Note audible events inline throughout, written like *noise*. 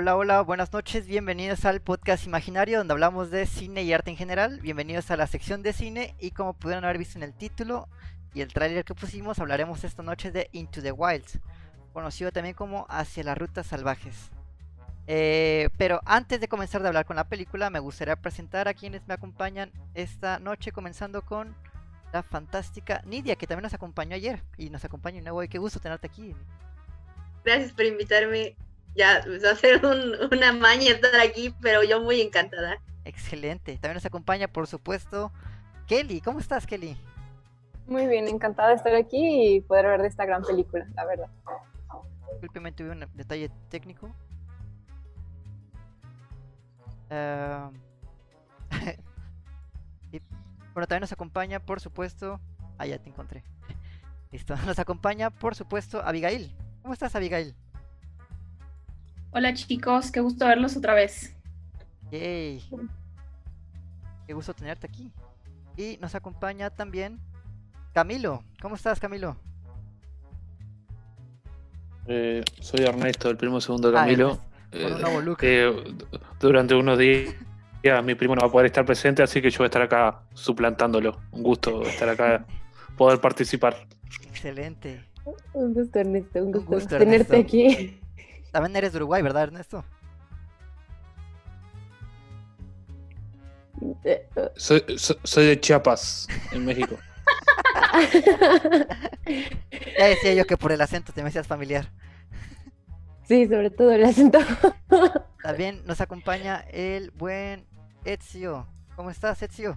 Hola, hola, buenas noches, bienvenidos al podcast imaginario donde hablamos de cine y arte en general. Bienvenidos a la sección de cine y como pudieron haber visto en el título y el tráiler que pusimos, hablaremos esta noche de Into the Wilds, conocido también como Hacia las Rutas Salvajes. Eh, pero antes de comenzar de hablar con la película, me gustaría presentar a quienes me acompañan esta noche, comenzando con la fantástica Nidia, que también nos acompañó ayer y nos acompaña de nuevo. Y qué gusto tenerte aquí. Gracias por invitarme. Ya, pues, va a ser una maña estar aquí, pero yo muy encantada. Excelente. También nos acompaña, por supuesto, Kelly. ¿Cómo estás, Kelly? Muy bien, encantada de estar aquí y poder ver de esta gran película, la verdad. Disculpeme, tuve un detalle técnico. *laughs* Uh... Bueno, también nos acompaña, por supuesto. Ah, ya te encontré. *laughs* Listo. Nos acompaña, por supuesto, Abigail. ¿Cómo estás, Abigail? Hola, chicos. Qué gusto verlos otra vez. Yay. Qué gusto tenerte aquí. Y nos acompaña también Camilo. ¿Cómo estás, Camilo? Eh, soy Ernesto, el primo segundo de ah, Camilo. Eh, eh, durante unos días ya, mi primo no va a poder estar presente, así que yo voy a estar acá suplantándolo. Un gusto estar acá, poder participar. Excelente. Un gusto, Ernesto, un gusto, tenerte aquí. También eres de Uruguay, ¿verdad, Ernesto? Soy, soy, de Chiapas, en México. *laughs* *laughs* ya decía yo que por el acento te me hacías familiar. Sí, sobre todo el acento. *laughs* También nos acompaña el buen Ezio. ¿Cómo estás, Ezio?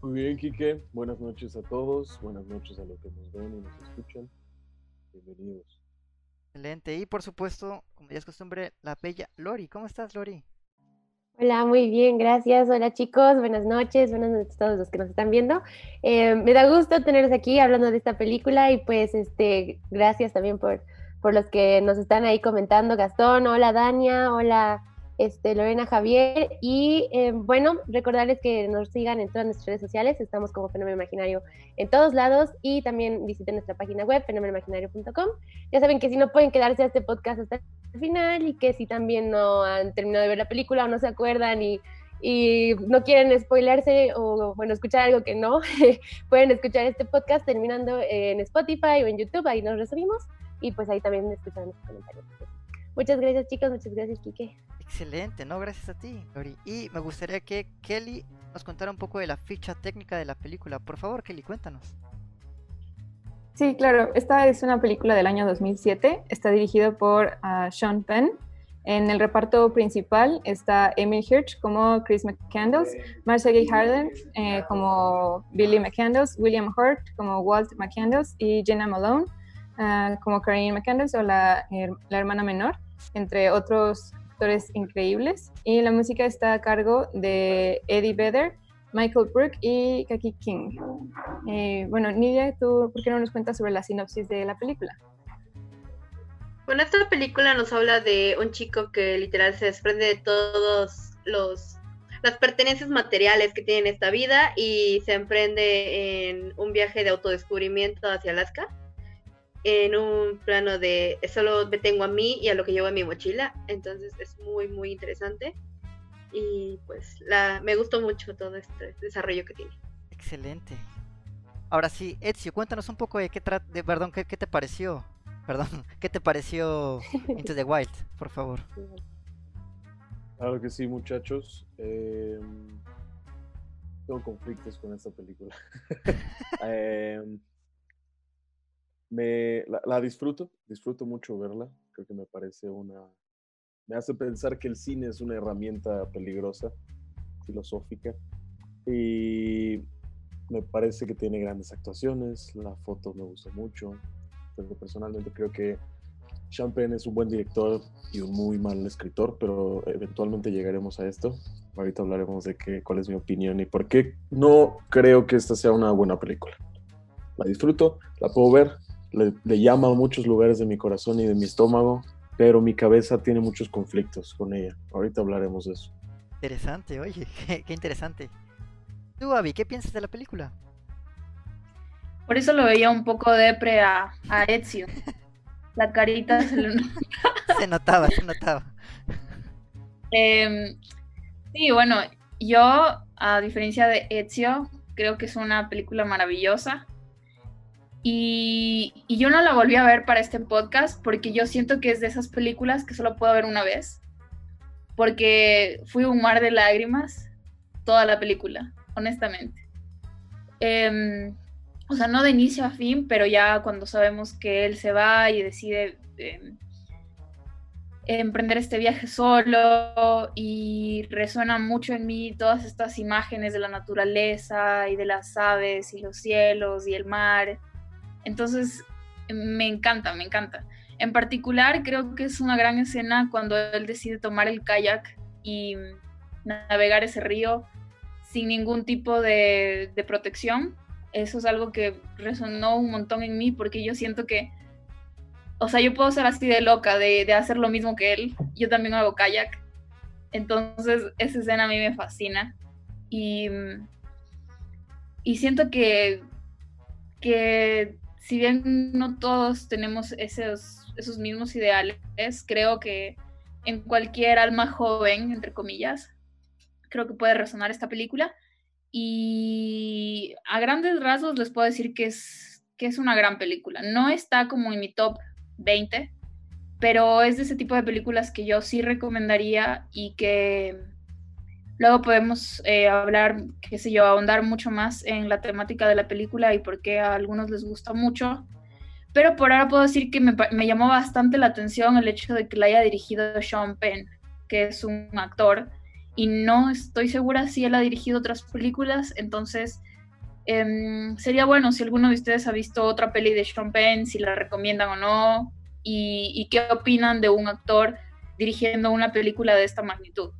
Muy bien, Kike. Buenas noches a todos. Buenas noches a los que nos ven y nos escuchan. Bienvenidos. Excelente. Y por supuesto, como ya es costumbre, la bella Lori. ¿Cómo estás, Lori? Hola, muy bien, gracias. Hola chicos, buenas noches, buenas noches a todos los que nos están viendo. Eh, me da gusto tenerlos aquí hablando de esta película y pues este, gracias también por por los que nos están ahí comentando, Gastón, hola Dania, hola este, Lorena Javier. Y eh, bueno, recordarles que nos sigan en todas nuestras redes sociales, estamos como Fenómeno Imaginario en todos lados y también visiten nuestra página web, fenomenomaginario.com. Ya saben que si no pueden quedarse a este podcast hasta el final y que si también no han terminado de ver la película o no se acuerdan y y no quieren spoilerse o bueno, escuchar algo que no, *laughs* pueden escuchar este podcast terminando en Spotify o en YouTube, ahí nos resumimos y pues ahí también escuchan los comentarios. Muchas gracias chicos, muchas gracias Kike. Excelente, no, gracias a ti, Lori. Y me gustaría que Kelly nos contara un poco de la ficha técnica de la película. Por favor, Kelly, cuéntanos. Sí, claro, esta es una película del año 2007, está dirigido por uh, Sean Penn. En el reparto principal está Emil Hirsch como Chris McCandles, Marcia Gay Harden eh, como Billy McCandles, William Hurt como Walt McCandles y Jenna Malone Ah, como Karine McCandless o la, la, hermana menor, entre otros actores increíbles. Y la música está a cargo de Eddie Vedder, Michael Brook y Kaki King. Eh, bueno, Nidia, ¿tú por qué no nos cuentas sobre la sinopsis de la película? Bueno, esta película nos habla de un chico que literal se desprende de todos los las pertenencias materiales que tiene en esta vida y se emprende en un viaje de autodescubrimiento hacia Alaska en un plano de solo me tengo a mí y a lo que llevo en mi mochila. Entonces es muy, muy interesante. Y pues la, me gustó mucho todo este desarrollo que tiene. Excelente. Ahora sí, Ezio, cuéntanos un poco de qué de, perdón, qué, te pareció. *laughs* Perdón, ¿qué te pareció Into the Wild, por favor? Claro que sí, muchachos. Eh, tengo conflictos con esta película. *laughs* *laughs* eh, me, la, disfruto, disfruto mucho verla. Creo que me parece una... Me hace pensar que el cine es una herramienta peligrosa, filosófica. Y me parece que tiene grandes actuaciones, la foto me gusta mucho. Pero personalmente creo que Champagne es un buen director y un muy mal escritor, pero eventualmente llegaremos a esto. Ahorita hablaremos de qué, cuál es mi opinión y por qué no creo que esta sea una buena película. La disfruto, la puedo ver, le, llama a muchos lugares de mi corazón y de mi estómago, pero mi cabeza tiene muchos conflictos con ella. Ahorita hablaremos de eso. Interesante, oye, *laughs* qué, interesante. Tú, Abby, ¿qué piensas de la película? Por eso lo veía un poco depre a, a Ezio. *laughs* La carita se, *laughs* se notaba, se notaba. Em, sí, bueno, yo, a diferencia de Ezio, creo que es una película maravillosa. Y, yo no la volví a ver para este podcast porque yo siento que es de esas películas que solo puedo ver una vez. Porque fui un mar de lágrimas toda la película, honestamente. Em, o sea, no de inicio a fin, pero ya cuando sabemos que él se va y decide em, emprender este viaje solo y resuena mucho en mí todas estas imágenes de la naturaleza y de las aves y los cielos y el mar. Entonces, me encanta, me encanta. En particular, creo que es una gran escena cuando él decide tomar el kayak y navegar ese río sin ningún tipo de, protección. Eso es algo que resonó un montón en mí porque yo siento que, o sea, yo puedo ser así de loca, de, hacer lo mismo que él. Yo también hago kayak. Entonces, esa escena a mí me fascina. Y, y siento que, que si bien no todos tenemos esos, esos mismos ideales, creo que en cualquier alma joven, entre comillas, creo que puede resonar esta película. Y a grandes rasgos les puedo decir que es, que es una gran película. No está como en mi top 20, pero es de ese tipo de películas que yo sí recomendaría y que luego podemos eh, hablar, qué sé yo, ahondar mucho más en la temática de la película y por qué a algunos les gusta mucho. Pero por ahora puedo decir que me, llamó bastante la atención el hecho de que la haya dirigido Sean Penn, que es un actor y no estoy segura si él ha dirigido otras películas, entonces em, sería bueno si alguno de ustedes ha visto otra peli de Sean Penn, si la recomiendan o no, y, qué opinan de un actor dirigiendo una película de esta magnitud.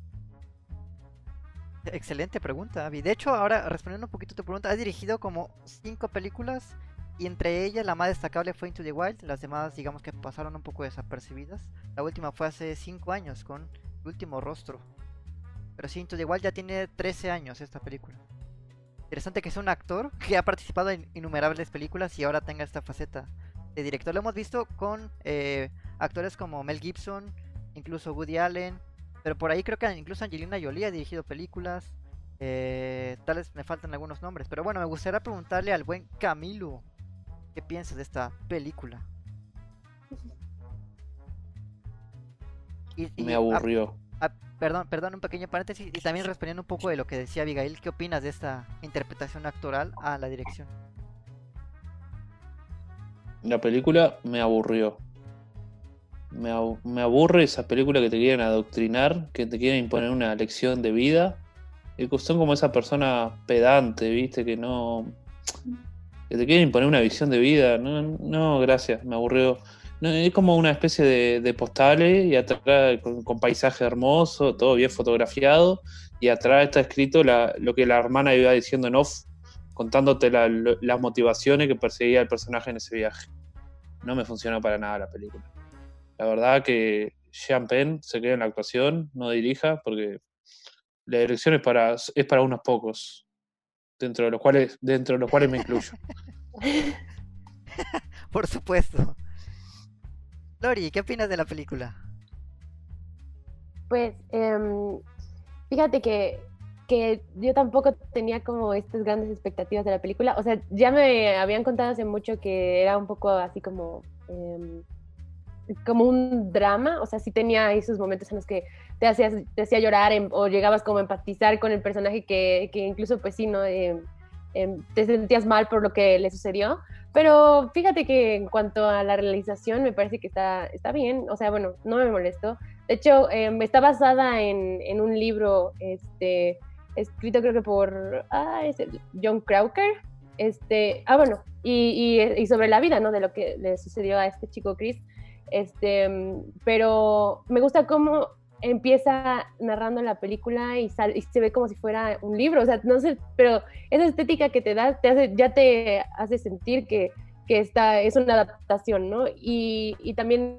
Excelente pregunta, Abby. De hecho, ahora respondiendo un poquito a tu pregunta, ha dirigido como cinco películas y entre ellas la más destacable fue Into the Wild. Las demás, digamos que pasaron un poco desapercibidas. La última fue hace cinco años con El último rostro. Pero sí, entonces igual ya tiene 13 años esta película. Interesante que es un actor *laughs* que ha participado en innumerables películas y ahora tenga esta faceta de director. Lo hemos visto con eh, actores como Mel Gibson, incluso Woody Allen, pero por ahí creo que incluso Angelina Jolie ha dirigido películas. Eh, tal vez me faltan algunos nombres, pero bueno, me gustaría preguntarle al buen Camilo qué piensa de esta película. me aburrió. Perdón, perdón, un pequeño paréntesis y también respondiendo un poco de lo que decía Abigail, ¿qué opinas de esta interpretación actoral a la dirección? La película me aburrió. Me, aburre esa película que te quieren adoctrinar, que te quieren imponer una lección de vida. Y son como esa persona pedante, ¿viste? Que no. que te quieren imponer una visión de vida. No, no gracias, me aburrió es como una especie de, postales y atrás con, paisaje hermoso, todo bien fotografiado, y atrás está escrito lo que la hermana iba diciendo en off, contándote las motivaciones que perseguía el personaje en ese viaje. No me funcionó para nada la película. La verdad que Sean Penn se queda en la actuación, no dirija, porque la dirección es para, es para unos pocos, dentro de los cuales, dentro de los cuales me incluyo. *laughs* Por supuesto. Lori, ¿qué opinas de la película? Pues, em, fíjate que, yo tampoco tenía como estas grandes expectativas de la película. O sea, ya me habían contado hace mucho que era un poco así como... Em, como un drama, o sea, sí tenía esos momentos en los que te, hacías, te hacía llorar em, o llegabas como a empatizar con el personaje que, incluso pues sí, ¿no? te sentías mal por lo que le sucedió, pero fíjate que en cuanto a la realización me parece que está, está bien, o sea, bueno, no me molestó. De hecho, eh, está basada en, en, un libro este, escrito creo que por ah, es John Crowker. Este, ah, bueno, y, y, sobre la vida, ¿no? De lo que le sucedió a este chico Chris. Este, pero me gusta cómo empieza narrando la película y, y, se ve como si fuera un libro, o sea, no sé, pero esa estética que te da te hace, ya te hace sentir que, que esta es una adaptación, ¿no? Y, y, también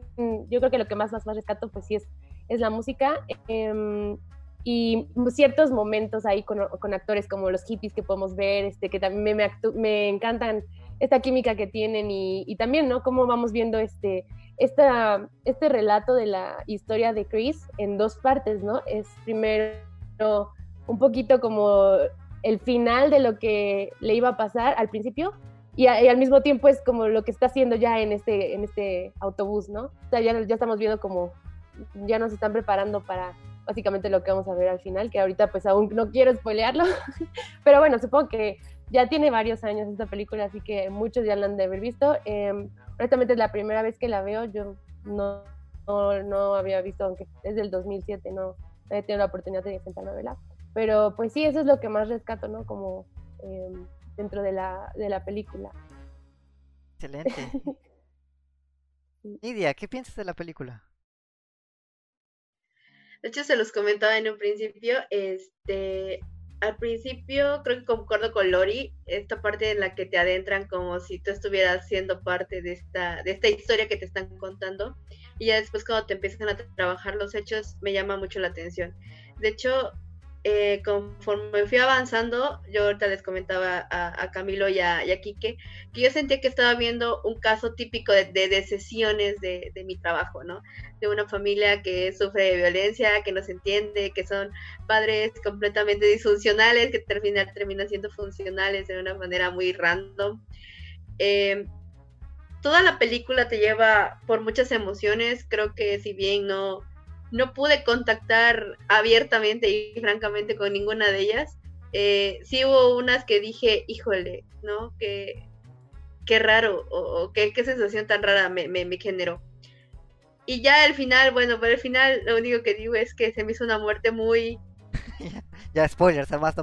yo creo que lo que más, más, más rescato, pues sí, es, es la música em, y ciertos momentos ahí con, con, actores como los hippies que podemos ver, este, que también me, me, me encantan esta química que tienen y, y, también, ¿no? Cómo vamos viendo este esta, este relato de la historia de Chris en dos partes, ¿no? Es primero un poquito como el final de lo que le iba a pasar al principio y, al mismo tiempo es como lo que está haciendo ya en este, en este autobús, ¿no? O sea, ya, ya estamos viendo como ya nos están preparando para básicamente lo que vamos a ver al final, que ahorita pues aún no quiero spoilearlo, *laughs* pero bueno, supongo que ya tiene varios años esta película, así que muchos ya la han de haber visto. Eh, honestamente es la primera vez que la veo, yo no, no, había visto, aunque es del 2007, no he tenido la oportunidad de sentarme a verla, pero pues sí, eso es lo que más rescato, ¿no? Como em, dentro de la, de la película. Excelente. *laughs* Nidia, ¿qué piensas de la película? De hecho, se los comentaba en un principio, este, al principio creo que concuerdo con Lori, esta parte en la que te adentran como si tú estuvieras siendo parte de esta, de esta historia que te están contando. Y ya después cuando te empiezan a trabajar los hechos, me llama mucho la atención. De hecho, eh, conforme fui avanzando, yo ahorita les comentaba a, Camilo y a, Quique, que yo sentía que estaba viendo un caso típico de, de, de mi trabajo, ¿no? De una familia que sufre de violencia, que no se entiende, que son padres completamente disfuncionales, que terminan, terminan siendo funcionales de una manera muy random. Eh, toda la película te lleva por muchas emociones, creo que si bien no no pude contactar abiertamente y francamente con ninguna de ellas. Eh, sí hubo unas que dije, híjole, ¿no? Qué, qué raro, o, qué, sensación tan rara me, generó. Y ya al final, bueno, por el final lo único que digo es que se me hizo una muerte muy... *laughs* ya, spoilers, además no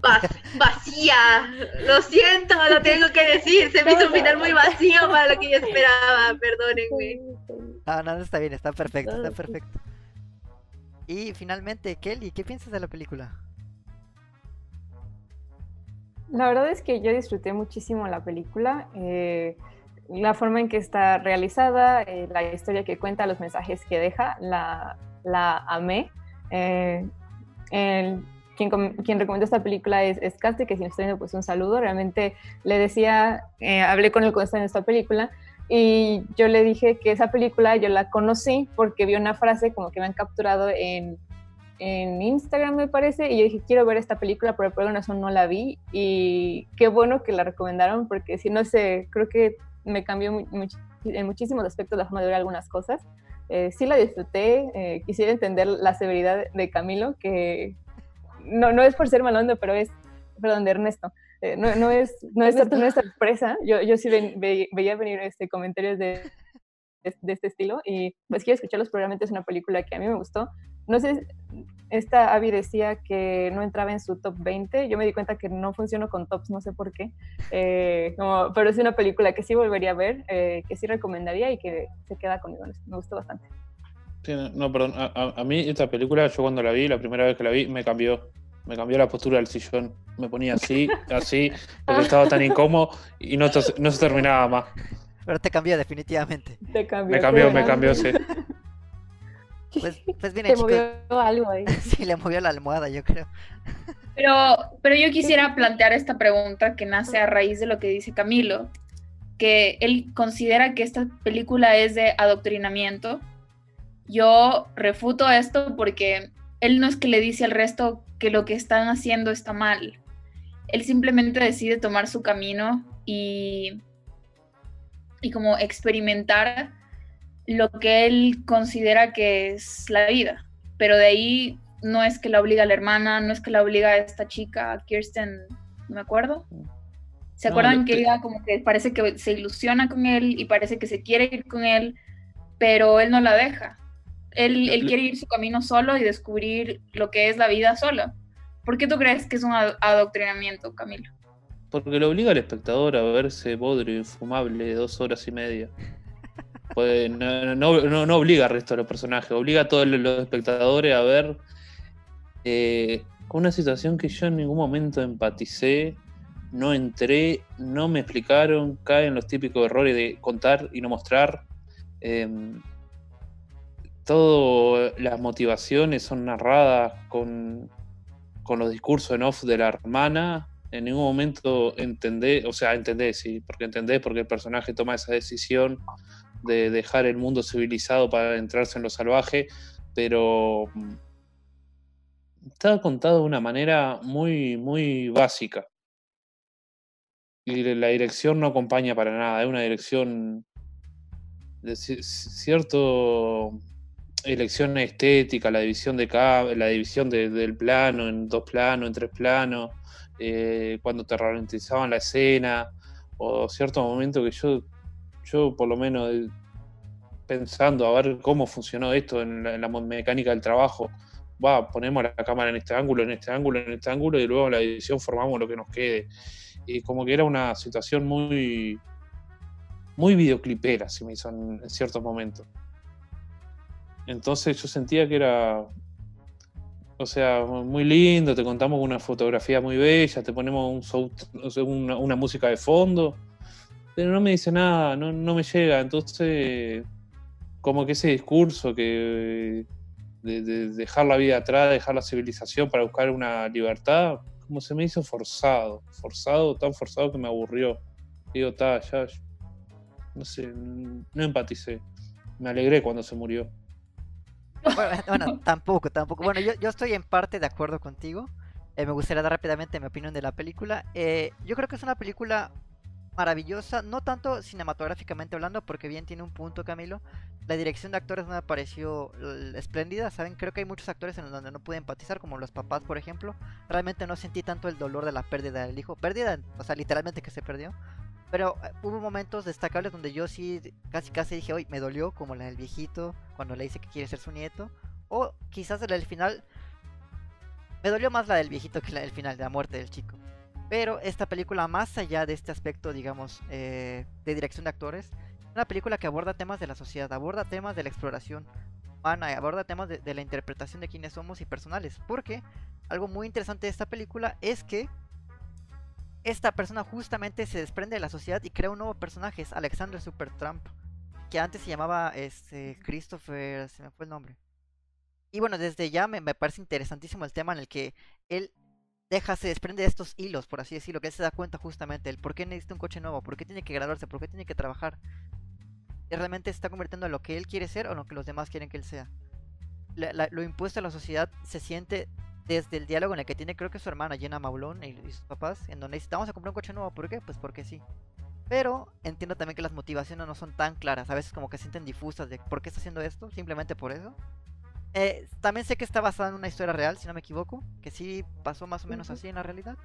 Vacía, lo siento, lo tengo que decir, se me hizo un final muy vacío para lo que yo esperaba, perdónenme. No, no, está bien, está perfecto, está perfecto. Y finalmente, Kelly, ¿qué piensas de la película? La verdad es que yo disfruté muchísimo la película. Eh, la forma en que está realizada, eh, la historia que cuenta, los mensajes que deja, la, la amé. Eh, quien, quien, recomendó esta película es, es Caste, que si no estoy viendo, pues un saludo. Realmente le decía, hablé con él cuando en esta película y yo le dije que esa película yo la conocí porque vi una frase como que me han capturado en, en Instagram, me parece, y yo dije, quiero ver esta película, pero por alguna razón no la vi. Y qué bueno que la recomendaron, porque si no sé, creo que me cambió en muchísimos aspectos la forma de ver algunas cosas. Eh, sí la disfruté, eh, quisiera entender la severidad de Camilo, que no, no es por ser malondo, pero es, perdón, de Ernesto, eh, no, no, es, no, es, no es sorpresa. Yo, yo sí veía venir este, comentarios de, de, este estilo y pues quiero escucharlos. Probablemente es una película que a mí me gustó. No sé, esta Abby decía que no entraba en su top 20. Yo me di cuenta que no funcionó con tops, no sé por qué. Eh, como, pero es una película que sí volvería a ver, eh, que sí recomendaría y que se queda conmigo. Me gustó bastante. no, perdón. A, a, mí esta película, yo cuando la vi, la primera vez que la vi, me cambió me cambió la postura del sillón. Me ponía así, así, porque estaba tan incómodo y no, no se terminaba más. Pero te cambió definitivamente. Te cambió. Me cambió, me cambió, sí. *laughs* Pues, pues bien, Te movió algo ahí. *laughs* sí, le movió la almohada, yo creo. Pero, pero yo quisiera plantear esta pregunta que nace a raíz de lo que dice Camilo, que él considera que esta película es de adoctrinamiento. Yo refuto esto porque él no es que le dice al resto que lo que están haciendo está mal. Él simplemente decide tomar su camino y, y como experimentar lo que él considera que es la vida. Pero de ahí no es que la obliga a la hermana, no es que la obliga a esta chica, Kirsten, no me acuerdo. ¿Se acuerdan que ella como que parece que se ilusiona con él y parece que se quiere ir con él, pero él no la deja? Él, quiere ir su camino solo y descubrir lo que es la vida sola. ¿Por qué tú crees que es un adoctrinamiento, Camilo? Porque lo obliga al espectador a verse bodrio, infumable, de dos horas y media. Pues no, no, obliga al resto de los personajes, obliga a todos los espectadores a ver eh, una situación que yo en ningún momento empaticé, no entré, no me explicaron, caen los típicos errores de contar y no mostrar. Em, todas las motivaciones son narradas con, con los discursos en off de la hermana. En ningún momento entendés, o sea, entendés, sí, porque entendés porque el personaje toma esa decisión de dejar el mundo civilizado para entrarse en lo salvaje, pero mm, está contado de una manera muy, muy básica. Y la dirección no acompaña para nada, es una dirección de cierto elección estética, la división de la división del plano en dos planos, en tres planos, eh, cuando te ralentizaban la escena, o cierto momento que yo, yo por lo menos eh, pensando a ver cómo funcionó esto en la, mecánica del trabajo, va, ponemos la cámara en este ángulo, en este ángulo, en este ángulo, y luego en la edición formamos lo que nos quede. Y como que era una situación muy, muy videoclipera, se me hizo en ciertos momentos. Entonces yo sentía que era, o sea, muy lindo, te contamos una fotografía muy bella, te ponemos un una, música de fondo, pero no me dice nada, no, me llega. Entonces, como que ese discurso que de, dejar la vida atrás, dejar la civilización para buscar una libertad, como se me hizo forzado, forzado, tan forzado que me aburrió. Digo, está, ya, no sé, no empaticé. Me alegré cuando se murió. Bueno, *laughs* tampoco, tampoco. Bueno, yo, yo, estoy en parte de acuerdo contigo. Eh, me gustaría dar rápidamente mi opinión de la película. Eh, yo creo que es una película maravillosa, no tanto cinematográficamente hablando, porque bien tiene un punto, Camilo. La dirección de actores no me pareció espléndida, ¿saben? Creo que hay muchos actores en donde no pude empatizar, como los papás, por ejemplo. Realmente no sentí tanto el dolor de la pérdida del hijo. Pérdida, o sea, literalmente que se perdió. Pero eh, hubo momentos destacables donde yo sí casi casi dije, hoy me dolió, como la del viejito, cuando le dice que quiere ser su nieto. O quizás la del final. Me dolió más la del viejito que la del final, de la muerte del chico. Pero esta película, más allá de este aspecto, digamos, eh, de dirección de actores, es una película que aborda temas de la sociedad, aborda temas de la exploración humana, aborda temas de, de la interpretación de quiénes somos y personales. Porque algo muy interesante de esta película es que esta persona justamente se desprende de la sociedad y crea un nuevo personaje, es Alexander Supertramp, que antes se llamaba este, Christopher, se me fue el nombre. Y bueno, desde ya me, parece interesantísimo el tema en el que él deja, se desprende de estos hilos, por así decirlo, que él se da cuenta justamente el por qué necesita un coche nuevo, por qué tiene que graduarse, por qué tiene que trabajar. Y realmente está convirtiendo en lo que él quiere ser o en lo que los demás quieren que él sea. lo impuesto a la sociedad se siente desde el diálogo en el que tiene creo que su hermana Jenna Maulón y, sus papás, en donde dice, vamos a comprar un coche nuevo, ¿por qué? Pues porque sí. Pero entiendo también que las motivaciones no son tan claras, a veces como que sienten difusas de por qué está haciendo esto, simplemente por eso. Eh, también sé que está basada en una historia real, si no me equivoco, que sí pasó más o menos así en la realidad.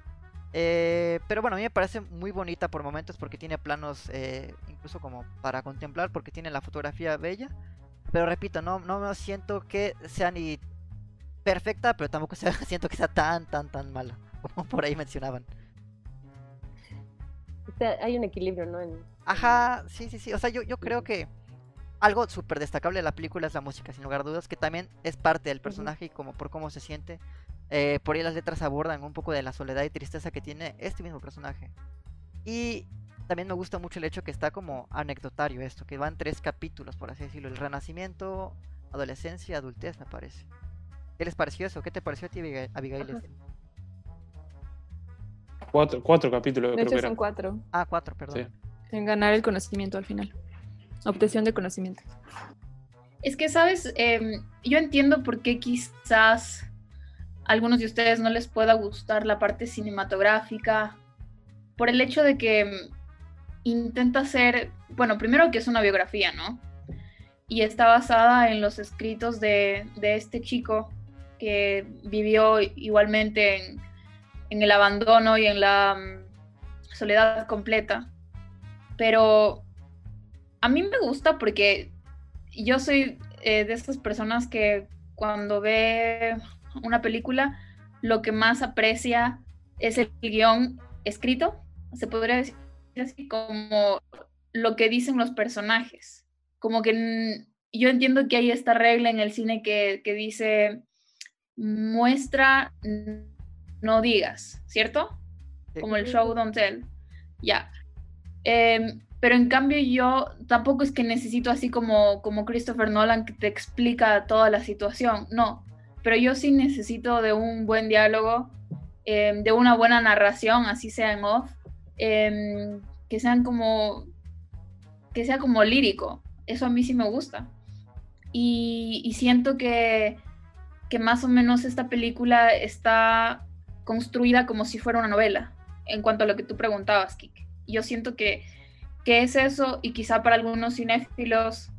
Eh, pero bueno, a mí me parece muy bonita por momentos porque tiene planos eh, incluso como para contemplar, porque tiene la fotografía bella. Pero repito, no, no me siento que sea ni perfecta, pero tampoco *laughs* siento que sea tan, tan, tan mala, *laughs* como por ahí mencionaban. hay un equilibrio, ¿no? Ajá, sí, sí, sí. O sea, yo, yo creo que algo súper destacable de la película es la música, sin lugar a dudas, que también es parte del personaje y como por cómo se siente. Eh, por ahí las letras abordan un poco de la soledad y tristeza que tiene este mismo personaje. Y también me gusta mucho el hecho que está como anecdotario esto, que van tres capítulos, por así decirlo. El renacimiento, adolescencia, adultez, me parece. ¿Qué les pareció eso? ¿Qué te pareció a ti, Abigail? Cuatro, cuatro capítulos, de hecho, son cuatro. Ah, cuatro, perdón. En ganar el conocimiento al final. Obtención de conocimiento. Es que, ¿sabes? Em, yo entiendo por qué quizás a algunos de ustedes no les pueda gustar la parte cinematográfica, por el hecho de que em, intenta ser, bueno, primero que es una biografía, ¿no? Y está basada en los escritos de, de este chico que vivió igualmente en, el abandono y en la mm, soledad completa. Pero a mí me gusta porque yo soy eh, de esas personas que cuando ve una película lo que más aprecia es el guion escrito, se podría decir así como lo que dicen los personajes. Como que yo entiendo que hay esta regla en el cine que, que dice muestra, no digas, ¿cierto? Como el show don't tell. Ya. Em, pero en cambio yo tampoco es que necesito así como, como Christopher Nolan que te explica toda la situación, no. Pero yo sí necesito de un buen diálogo, em, de una buena narración, así sea en off, em, que sean como, que sea como lírico. Eso a mí sí me gusta. Y, siento que, que más o menos esta película está construida como si fuera una novela, en cuanto a lo que tú preguntabas, Kike. Yo siento que, que es eso y quizá para algunos cinéfilos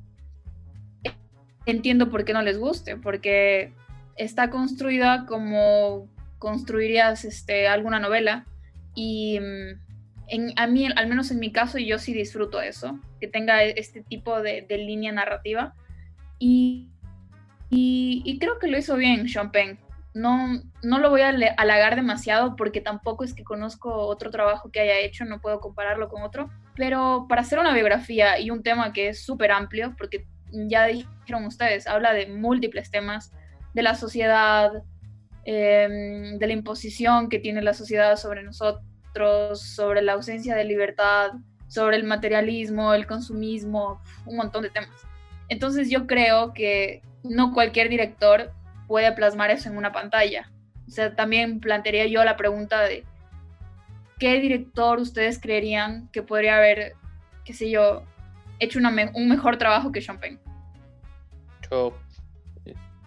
entiendo por qué no les guste, porque está construida como construirías este, alguna novela y mm, en, a mí, al menos en mi caso, yo sí disfruto eso, que tenga este tipo de, línea narrativa y, y, creo que lo hizo bien Sean Penn. No, no lo voy a halagar demasiado porque tampoco es que conozco otro trabajo que haya hecho, no puedo compararlo con otro, pero para hacer una biografía y un tema que es súper amplio, porque ya dijeron ustedes, habla de múltiples temas, de la sociedad, em, de la imposición que tiene la sociedad sobre nosotros, sobre la ausencia de libertad, sobre el materialismo, el consumismo, un montón de temas. Entonces yo creo que no cualquier director puede plasmar eso en una pantalla. O sea, también plantearía yo la pregunta de qué director ustedes creerían que podría haber, qué sé yo, hecho un mejor trabajo que Champagne. Yo.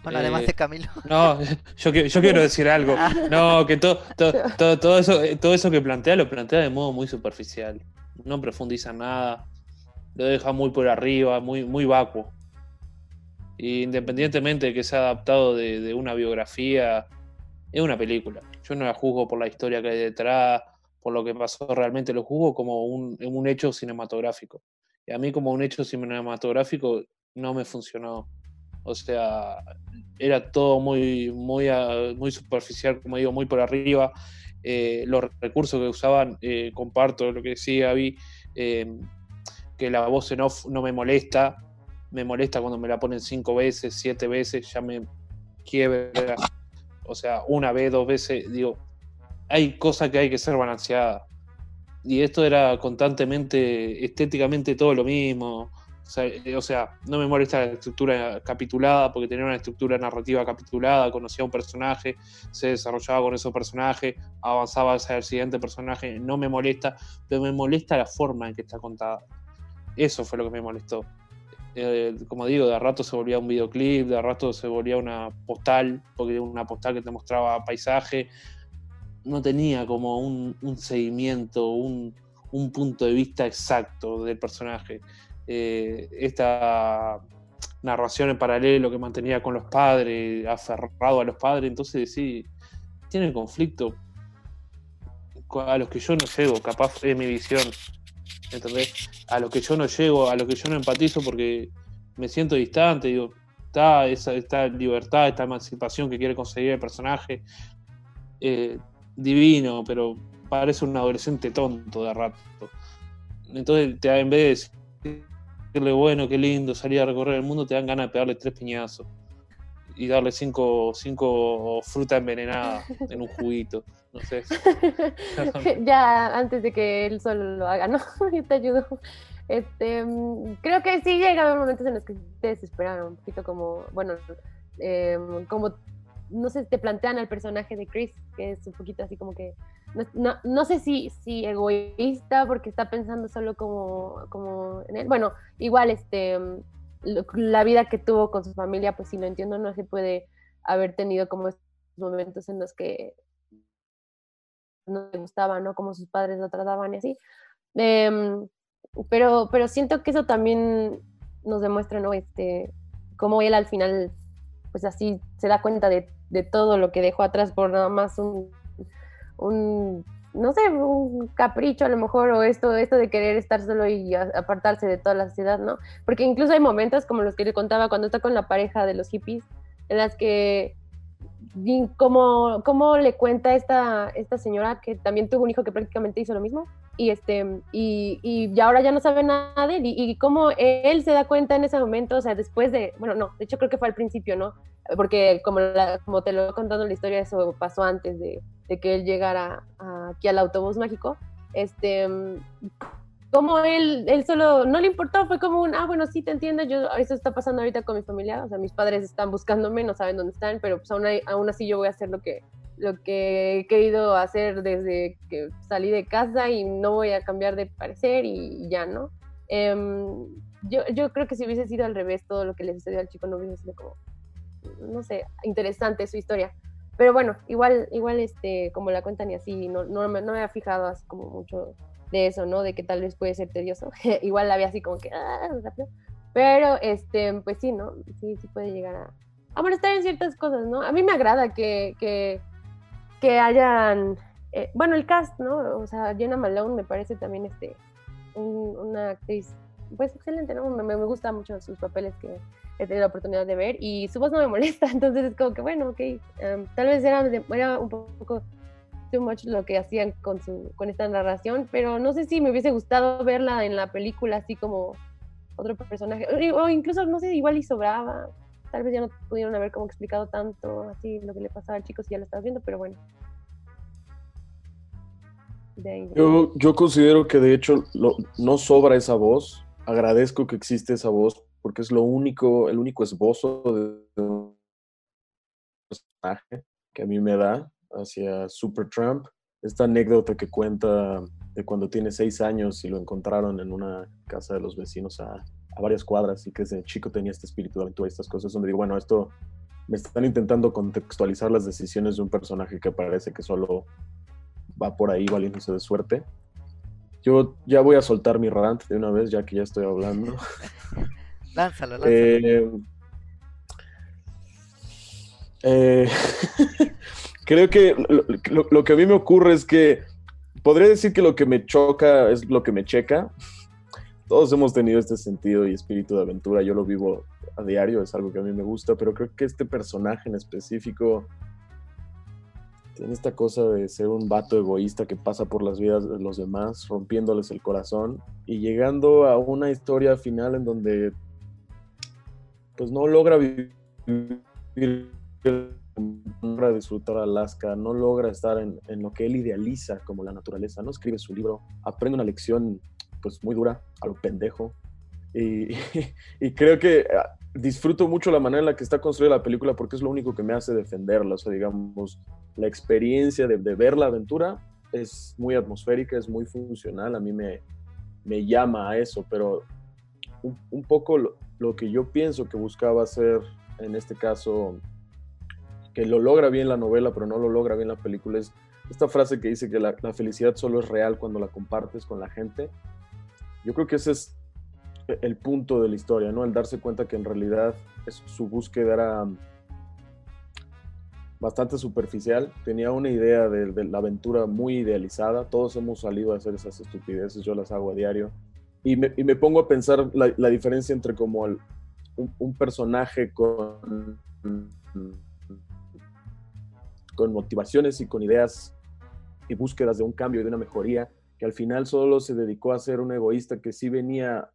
Bueno, además de Camilo. No, yo, yo quiero decir algo. Ah. No, que todo, todo, *laughs* todo, eso, todo eso que plantea lo plantea de modo muy superficial. No profundiza nada. Lo deja muy por arriba, muy, muy vacuo. Independientemente de que sea adaptado de, una biografía, es una película. Yo no la juzgo por la historia que hay detrás, por lo que pasó realmente, lo juzgo como un, un hecho cinematográfico. Y a mí como un hecho cinematográfico no me funcionó. O sea, era todo muy, muy, ah, superficial, como digo, muy por arriba. Eh, los recursos que usaban, eh, comparto lo que decía vi eh, que la voz en off no me molesta, me molesta cuando me la ponen cinco veces, siete veces, ya me quiebra. O sea, una vez, dos veces, digo, hay cosas que hay que ser balanceadas y esto era constantemente, estéticamente todo lo mismo. Eh, o sea, no me molesta la estructura capitulada porque tenía una estructura narrativa capitulada, conocía un personaje, se desarrollaba con ese personaje, avanzaba hacia el siguiente personaje, no me molesta, pero me molesta la forma en que está contada. Eso fue lo que me molestó. Eh, como digo, de rato se volvía un videoclip, de rato se volvía una postal, porque una postal que te mostraba paisaje, no tenía como un, seguimiento, un, punto de vista exacto del personaje. Eh, esta narración en paralelo que mantenía con los padres, aferrado a los padres, entonces sí, tiene conflicto a los que yo no llego, capaz es mi visión, ¿entendés? A los que yo no llego, a los que yo no empatizo porque me siento distante, digo, está esa esta libertad, esta emancipación que quiere conseguir el personaje, eh, divino, pero parece un adolescente tonto de rato. Entonces, te, en vez de decirle, bueno, qué lindo, salir a recorrer el mundo, te dan ganas de pegarle tres piñazos y darle cinco, cinco frutas envenenadas en un juguito. *laughs* No sé. *laughs* *laughs* ya antes de que él solo lo haga, ¿no? *laughs* Yo te ayudo. Este, mm, creo que sí llegaron momentos en los que te desesperaron, un poquito como, bueno, em, como no sé, te plantean al personaje de Chris, que es un poquito así como que, no, no, sé si, si egoísta, porque está pensando solo como, como en él. Bueno, igual este, la vida que tuvo con su familia, pues si lo entiendo, no se puede haber tenido como estos momentos en los que no le gustaba, ¿no? Como sus padres lo trataban y así. Em, pero, pero siento que eso también nos demuestra, ¿no? Este, cómo él al final, pues así se da cuenta de de todo lo que dejó atrás por nada más un, un no sé, un capricho a lo mejor, o esto, esto de querer estar solo y apartarse de toda la sociedad, ¿no? Porque incluso hay momentos como los que le contaba cuando está con la pareja de los hippies, en las que como, como le cuenta esta, esta señora que también tuvo un hijo que prácticamente hizo lo mismo y este y, y ahora ya no sabe nada de él y, y cómo él se da cuenta en ese momento, o sea, después de, bueno, no, de hecho creo que fue al principio, ¿no? porque como, como te lo he contado la historia, eso pasó antes de, que él llegara aquí al autobús mágico, este, como él, él solo, no le importó, fue como un, ah, bueno, sí te entiendo, yo, eso está pasando ahorita con mi familia, o sea, mis padres están buscándome, no saben dónde están, pero pues aún, así yo voy a hacer lo que, lo que he querido hacer desde que salí de casa y no voy a cambiar de parecer y, ya, ¿no? Em, yo, yo creo que si hubiese sido al revés todo lo que le sucedió al chico no hubiese sido como, no sé, interesante su historia. Pero bueno, igual, igual este, como la cuentan y así, no, no, me, no me había fijado así como mucho de eso, ¿no? De que tal vez puede ser tedioso. *laughs* igual la había así como que, ah. Pero, este, pues sí, ¿no? Sí, sí puede llegar a, a molestar en ciertas cosas, ¿no? A mí me agrada que, que, que hayan, eh, bueno, el cast, ¿no? O sea, Jenna Malone me parece también, este, un- una actriz, pues excelente, ¿no? Me, me gusta mucho sus papeles que he tenido la oportunidad de ver y su voz no me molesta, *laughs* entonces es como que, bueno, ok, tal vez era un poco too much lo que hacían con, su, con esta narración, pero no sé si me hubiese gustado verla en la película así como otro personaje, o incluso, no sé, igual y sobraba, tal vez ya no pudieron haber como explicado tanto así lo que le pasaba al chico si ya lo estabas viendo, pero bueno. Yo, yo considero que de hecho lo- no sobra esa voz. Agradezco que existe esa voz porque es lo único, el único esbozo de un personaje que a mí me da hacia Supertramp. Esta anécdota que cuenta de cuando tiene seis años y lo encontraron en una casa de los vecinos a, a varias cuadras y que desde chico tenía este espíritu de aventura y estas cosas, donde digo, bueno, esto me están intentando contextualizar las decisiones de un personaje que parece que solo va por ahí valiéndose de suerte. Yo ya voy a soltar mi rant de una vez, ya que ya estoy hablando. *laughs* Lánzalo, lánzalo. Eh, eh, *laughs* creo que lo, lo- que a mí me ocurre es que podría decir que lo que me choca es lo que me checa. Todos hemos tenido este sentido y espíritu de aventura. Yo lo vivo a diario, es algo que a mí me gusta, pero creo que este personaje en específico tiene esta cosa de ser un vato egoísta que pasa por las vidas de los demás, rompiéndoles el corazón y llegando a una historia final en donde pues no logra vivir, logra disfrutar Alaska, no logra estar en, lo que él idealiza como la naturaleza, no escribe su libro, aprende una lección pues muy dura, a lo pendejo. *laughs* Y, creo que ah, disfruto mucho la manera en la que está construida la película porque es lo único que me hace defenderla, o sea, digamos, la experiencia de, ver la aventura es muy atmosférica, es muy funcional, a mí me, me llama a eso, pero un, un poco lo, lo que yo pienso que buscaba hacer en este caso, que lo logra bien la novela, pero no lo logra bien la película, es esta frase que dice que la, la felicidad solo es real cuando la compartes con la gente. Yo creo que ese es el punto de la historia, ¿no? El darse cuenta que en realidad es- su búsqueda era bastante superficial, tenía una idea de, de la aventura muy idealizada, todos hemos salido a hacer esas estupideces, yo las hago a diario, y me, y me pongo a pensar la, la diferencia entre como el- un, un personaje con, con motivaciones y con ideas y búsquedas de un cambio y de una mejoría, que al final solo se dedicó a ser un egoísta que sí venía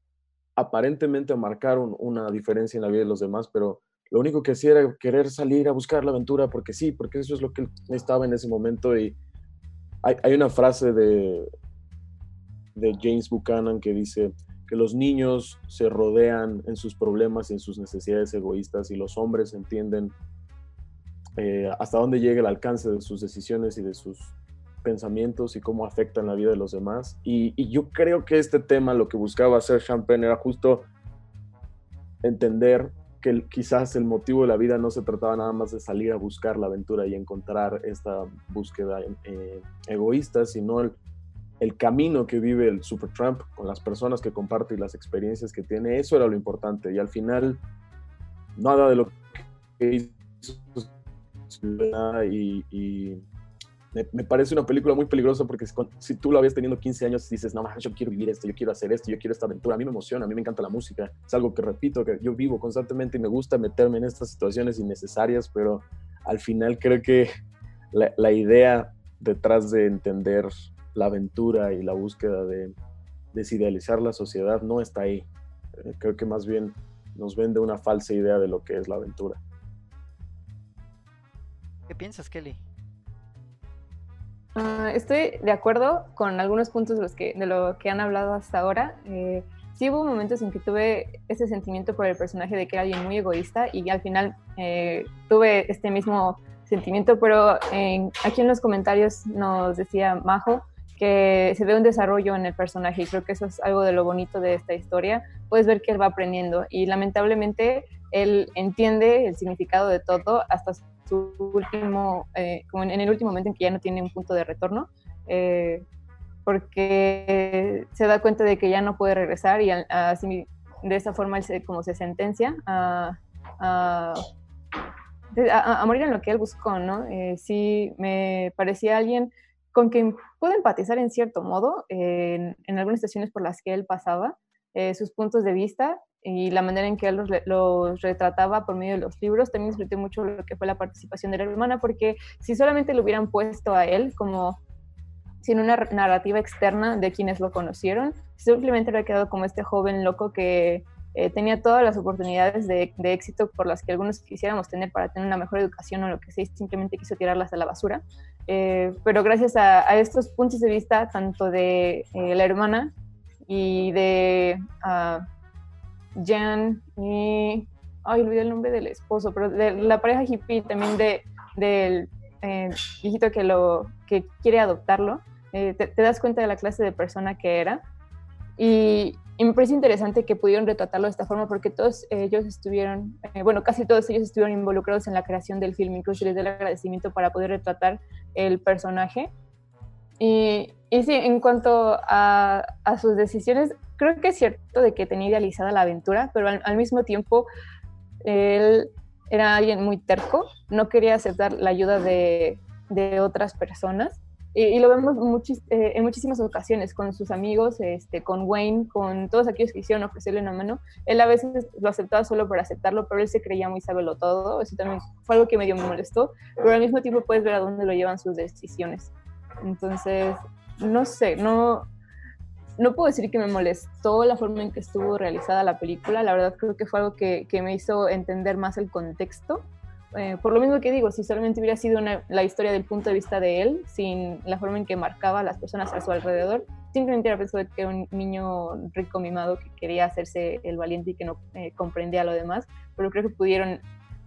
aparentemente a marcar un- una diferencia en la vida de los demás, pero lo único que hacía era querer salir a buscar la aventura porque sí, porque eso es lo que estaba en ese momento. Y hay, hay una frase de, de James Buchanan que dice que los niños se rodean en sus problemas y en sus necesidades egoístas y los hombres entienden eh, hasta dónde llega el alcance de sus decisiones y de sus pensamientos y cómo afectan la vida de los demás. Y, yo creo que este tema lo que buscaba hacer Champagne era justo entender que quizás el motivo de la vida no se trataba nada más de salir a buscar la aventura y encontrar esta búsqueda eh, egoísta, sino el, camino que vive el Supertramp con las personas que comparte y las experiencias que tiene. Eso era lo importante. Y al final, nada de lo que hizo y, me, parece una película muy peligrosa porque si, tú la ves teniendo 15 años dices, no, yo quiero vivir esto, yo quiero hacer esto, yo quiero esta aventura, a mí me emociona, a mí me encanta la música, es algo que repito, que yo vivo constantemente y me gusta meterme en estas situaciones innecesarias, pero al final creo que la, la idea detrás de entender la aventura y la búsqueda de desidealizar la sociedad no está ahí. Eh, Creo que más bien nos vende una falsa idea de lo que es la aventura. ¿Qué piensas, Kelly? Ah, estoy de acuerdo con algunos puntos de, los que, de lo que han hablado hasta ahora. Eh, sí hubo momentos en que tuve ese sentimiento por el personaje de que era alguien muy egoísta y al final eh, tuve este mismo sentimiento, pero aquí en los comentarios nos decía Majo que se ve un desarrollo en el personaje y creo que eso es algo de lo bonito de esta historia. Puedes ver que él va aprendiendo y lamentablemente él entiende el significado de todo hasta su último, eh, como en, el último momento en que ya no tiene un punto de retorno, eh, porque se da cuenta de que ya no puede regresar y así de esa forma él se, como se sentencia a, a, morir en lo que él buscó, ¿no? Eh, sí, me parecía alguien con quien puedo empatizar en cierto modo en, algunas situaciones por las que él pasaba, eh, sus puntos de vista y la manera en que él los, retrataba por medio de los libros. También disfruté mucho lo que fue la participación de la hermana, porque si solamente lo hubieran puesto a él como sin una narrativa externa de quienes lo conocieron, simplemente habría quedado como este joven loco que eh, tenía todas las oportunidades de, éxito por las que algunos quisiéramos tener para tener una mejor educación o lo que sea, simplemente quiso tirarlas a la basura. Eh, pero gracias a, estos puntos de vista, tanto de eh, la hermana y de uh, Jan y... Ay, olvidé el nombre del esposo, pero de la pareja hippie también de, del viejito que, lo, que quiere adoptarlo, te, te das cuenta de la clase de persona que era. Y, y me parece interesante que pudieron retratarlo de esta forma porque todos ellos estuvieron, eh, bueno, casi todos ellos estuvieron involucrados en la creación del film, incluso les doy el agradecimiento para poder retratar el personaje. Y, y sí, en cuanto a, sus decisiones, creo que es cierto de que tenía idealizada la aventura, pero al, al mismo tiempo él era alguien muy terco, no quería aceptar la ayuda de, de otras personas y, lo vemos eh, en muchísimas ocasiones con sus amigos, este, con Wayne, con todos aquellos que quisieron ofrecerle una mano. Él a veces lo aceptaba solo por aceptarlo, pero él se creía muy sabelo todo. Eso también fue algo que medio me molestó, pero al mismo tiempo puedes ver a dónde lo llevan sus decisiones. Entonces, no sé, no, no puedo decir que me molestó la forma en que estuvo realizada la película. La verdad creo que fue algo que, me hizo entender más el contexto eh, por lo mismo que digo, si solamente hubiera sido la historia del punto de vista de él, sin la forma en que marcaba a las personas a su alrededor, simplemente era pensado que un niño rico mimado que quería hacerse el valiente y que no eh, comprendía lo demás, pero creo que pudieron,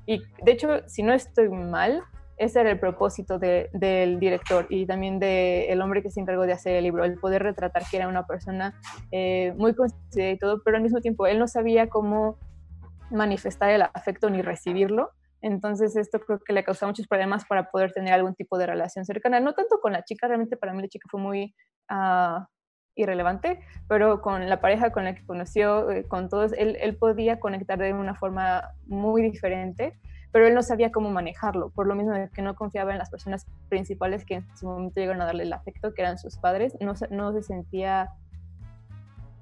y de hecho, si no estoy mal, ese era el propósito del director y también del hombre que se encargó de hacer el libro, el poder retratar que era una persona eh, muy consciente y todo, pero al mismo tiempo él no sabía cómo manifestar el afecto ni recibirlo, entonces esto creo que le causó muchos problemas para poder tener algún tipo de relación cercana. No tanto con la chica, realmente para mí la chica fue muy uh, irrelevante, pero con la pareja con la que conoció, eh, con todos, él, podía conectar de una forma muy diferente, pero él no sabía cómo manejarlo, por lo mismo de que no confiaba en las personas principales que en su momento llegaron a darle el afecto, que eran sus padres, no, no se sentía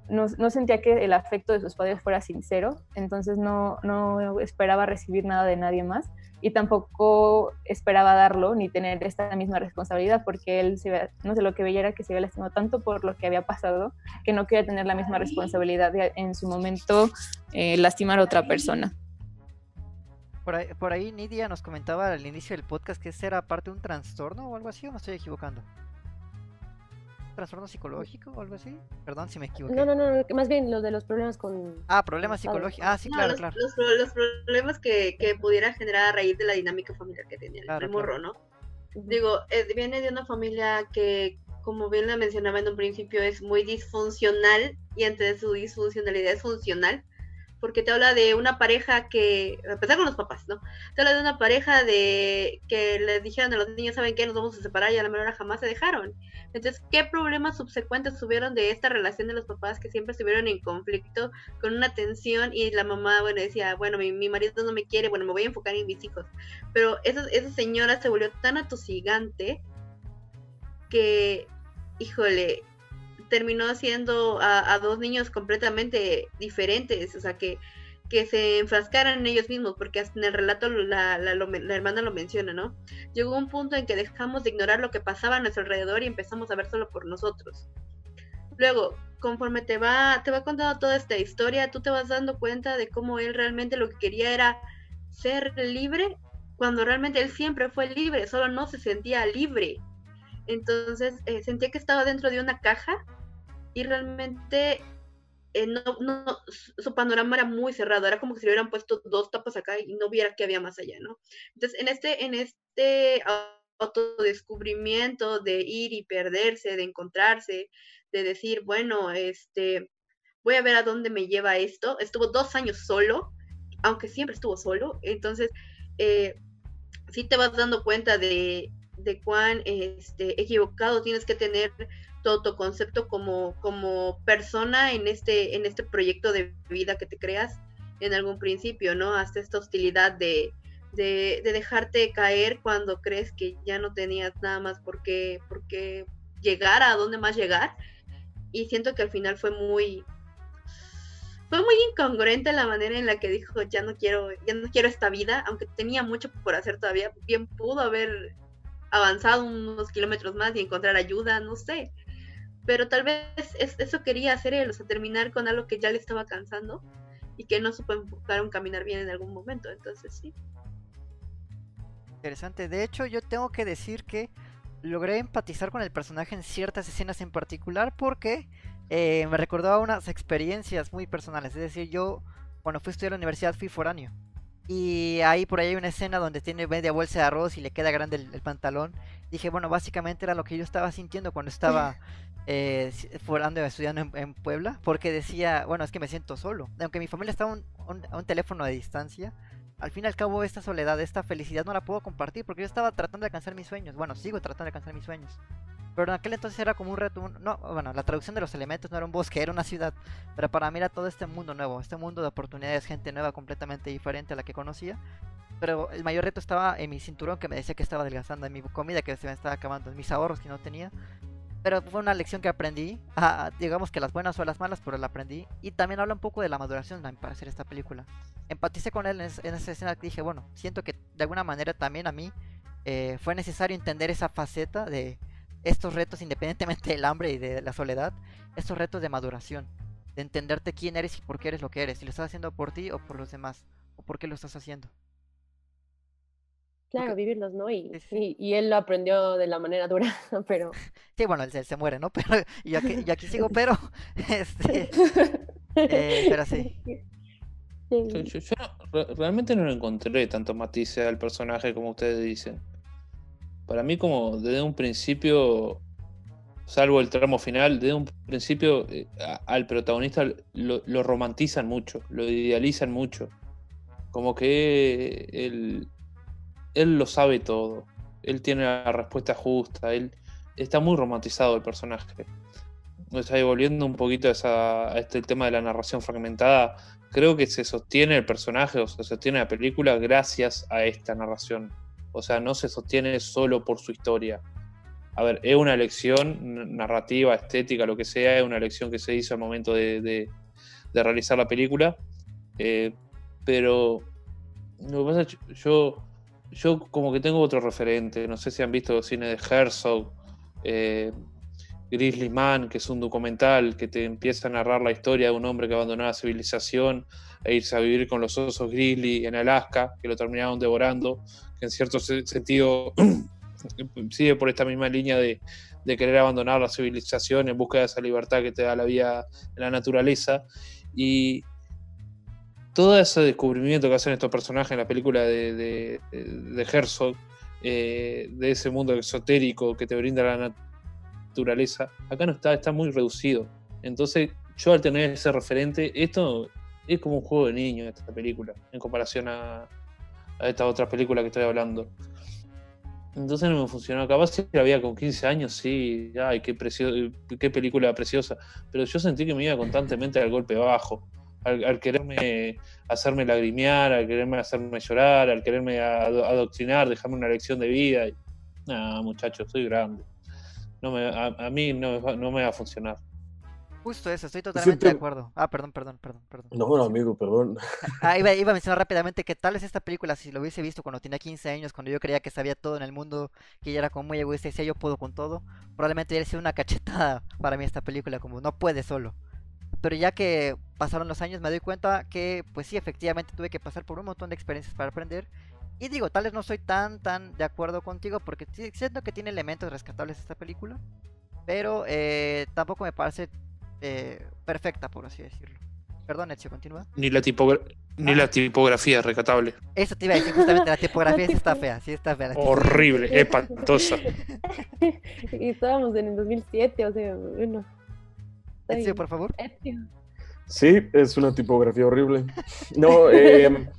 no, sentía que el afecto de sus padres fuera sincero, entonces no, no esperaba recibir nada de nadie más y tampoco esperaba darlo ni tener esta misma responsabilidad porque él se no sé lo que veía era que se había lastimado tanto por lo que había pasado que no quería tener la misma responsabilidad de en su momento eh, lastimar a otra persona. Por ahí, por ahí Nidia nos comentaba al inicio del podcast que ese era parte de un trastorno o algo así, o me estoy equivocando trastorno psicológico o algo así? Perdón si me equivoqué. No, no, no, más bien lo de los problemas con... Ah, problemas psicológicos. Ah, sí, claro, los, claro. Los, problemas que, que, pudiera generar a raíz de la dinámica familiar que tenía el morro, ¿no? Digo, eh, viene de una familia que, como bien la mencionaba en un principio, es muy disfuncional y entre su disfuncionalidad es funcional porque te habla de una pareja que, a con los papás, ¿no? Te habla de una pareja de que le dijeron a los niños, ¿saben qué? Nos vamos a separar y a la menor jamás se dejaron. Entonces, ¿qué problemas subsecuentes tuvieron de esta relación de los papás que siempre estuvieron en conflicto, con una tensión y la mamá, bueno, decía, bueno, mi, mi marido no me quiere, bueno, me voy a enfocar en mis hijos. Pero esa, esa señora se volvió tan atosigante que, híjole, terminó siendo a, dos niños completamente diferentes, o sea, que, que se enfrascaran en ellos mismos, porque hasta en el relato la, la, la, hermana lo menciona, ¿no? Llegó un punto en que dejamos de ignorar lo que pasaba a nuestro alrededor y empezamos a ver solo por nosotros. Luego, conforme te va, te va contando toda esta historia, tú te vas dando cuenta de cómo él realmente lo que quería era ser libre, cuando realmente él siempre fue libre, solo no se sentía libre. Entonces eh, sentía que estaba dentro de una caja y realmente eh, no, su panorama era muy cerrado, era como que se le hubieran puesto dos tapas acá y no viera que había más allá, ¿no? Entonces, en este, en este autodescubrimiento de ir y perderse, de encontrarse, de decir, bueno, este, voy a ver a dónde me lleva esto. Estuvo dos años solo, aunque siempre estuvo solo, entonces eh, sí te vas dando cuenta de, de cuán este, equivocado tienes que tener tu autoconcepto como, como persona en este, en este proyecto de vida que te creas en algún principio, ¿no? Hasta esta hostilidad de, de, dejarte caer cuando crees que ya no tenías nada más por qué, llegar a dónde más llegar. Y siento que al final fue muy, fue muy incongruente la manera en la que dijo ya no quiero, ya no quiero esta vida, aunque tenía mucho por hacer todavía, bien pudo haber avanzado unos kilómetros más y encontrar ayuda, no sé. Pero tal vez eso quería hacer él, o sea, terminar con algo que ya le estaba cansando y que no supo enfocar un caminar bien en algún momento, entonces sí. Interesante, de hecho yo tengo que decir que logré empatizar con el personaje en ciertas escenas en particular porque eh, me recordaba unas experiencias muy personales. Es decir, yo cuando fui a estudiar a la universidad fui foráneo. Y ahí por ahí hay una escena donde tiene media bolsa de arroz y le queda grande el, pantalón. Dije, bueno, básicamente era lo que yo estaba sintiendo cuando estaba *laughs* eh, estudiando en, Puebla. Porque decía, bueno, es que me siento solo. Aunque mi familia estaba a un teléfono de distancia, al fin y al cabo esta soledad, esta felicidad no la puedo compartir porque yo estaba tratando de alcanzar mis sueños. Bueno, sigo tratando de alcanzar mis sueños. Pero en aquel entonces era como un reto. no, bueno, la traducción de los elementos no era un bosque, era una ciudad. Pero para mí era todo este mundo nuevo, este mundo de oportunidades, gente nueva, completamente diferente a la que conocía. Pero el mayor reto estaba en mi cinturón que me decía que estaba adelgazando, en mi comida que se me estaba acabando, en mis ahorros que no tenía. Pero fue una lección que aprendí, digamos que las buenas o las malas, pero la aprendí. Y también habla un poco de la maduración para hacer esta película. Empaticé con él en, esa escena que dije, bueno, siento que de alguna manera también a mí eh, fue necesario entender esa faceta de estos retos, independientemente del hambre y de la soledad, estos retos de maduración, de entenderte quién eres y por qué eres lo que eres, si lo estás haciendo por ti o por los demás, o por qué lo estás haciendo. Claro, vivirlos, ¿no? Y, y, él lo aprendió de la manera *laughs* dura, pero... *laughs* Sí, bueno, él, se muere, ¿no? *laughs* Pero y yo aquí, aquí sigo, pero... Este, eh, pero sí. Yo, realmente no lo encontré tanto matices al personaje como ustedes dicen para mí como desde un principio, salvo el tramo final, desde un principio eh, al protagonista lo, romantizan mucho, lo idealizan mucho. Como que él, él lo sabe todo, él tiene la respuesta justa, él está muy romantizado el personaje. Volviendo un poquito a, a este tema de la narración fragmentada. Creo que se sostiene el personaje o se sostiene la película gracias a esta narración o sea, no se sostiene solo por su historia. A ver, es una elección narrativa, estética, lo que sea, es una elección que se hizo al momento de, realizar la película. Eh, pero lo que pasa es que yo, yo como que tengo otro referente. No sé si han visto cine de Herzog, eh, Grizzly Man, que es un documental que te empieza a narrar la historia de un hombre que abandonó la civilización e irse a vivir con los osos grizzly en Alaska, que lo terminaron devorando, que en cierto sentido *clears throat* sigue por esta misma línea de, querer abandonar la civilización en busca de esa libertad que te da la vida en la naturaleza. Y todo ese descubrimiento que hacen estos personajes en la película de, Herzog, eh, de ese mundo exotérico que te brinda la naturaleza, acá no está, está muy reducido. Entonces, yo al tener ese referente, esto es como un juego de niños esta película, en comparación a, esta otra película que estoy hablando. Entonces no me funcionó. Capaz si la había con 15 años, sí, ay, qué, qué película preciosa. Pero yo sentí que me iba constantemente al golpe bajo. Al, quererme hacerme lagrimear, al quererme hacerme llorar, al quererme adoctrinar, dejarme una lección de vida. No, muchachos, soy grande. No a, mí no me va a funcionar. Justo eso, estoy totalmente de acuerdo. Ah, perdón, perdón, perdón, perdón. No, bueno, amigo, perdón. Ah, iba, iba, a mencionar rápidamente que tal vez esta película, si lo hubiese visto cuando tenía 15 años, cuando yo creía que sabía todo en el mundo, que ya era como muy egoísta y decía yo puedo con todo, probablemente hubiera sido una cachetada *laughs* para mí esta película, como no puede solo. Pero ya que pasaron los años me doy cuenta que, pues sí, efectivamente tuve que pasar por un montón de experiencias para aprender. Y digo, tal vez no soy tan, tan de acuerdo contigo porque siento que tiene elementos rescatables esta película. Pero eh, tampoco me parece eh, perfecta, por así decirlo. Perdón, Ezio, continúa. Ni la, tipogra- ni Ah. la tipografía es recatable. Eso te iba a decir, justamente la *laughs* tipografía sí está fea, sí está fea. Horrible, *laughs* espantosa. y estábamos en el 2007, o sea, bueno. está Ezio, por favor. Ezio. Sí, es una tipografía horrible. No, eh,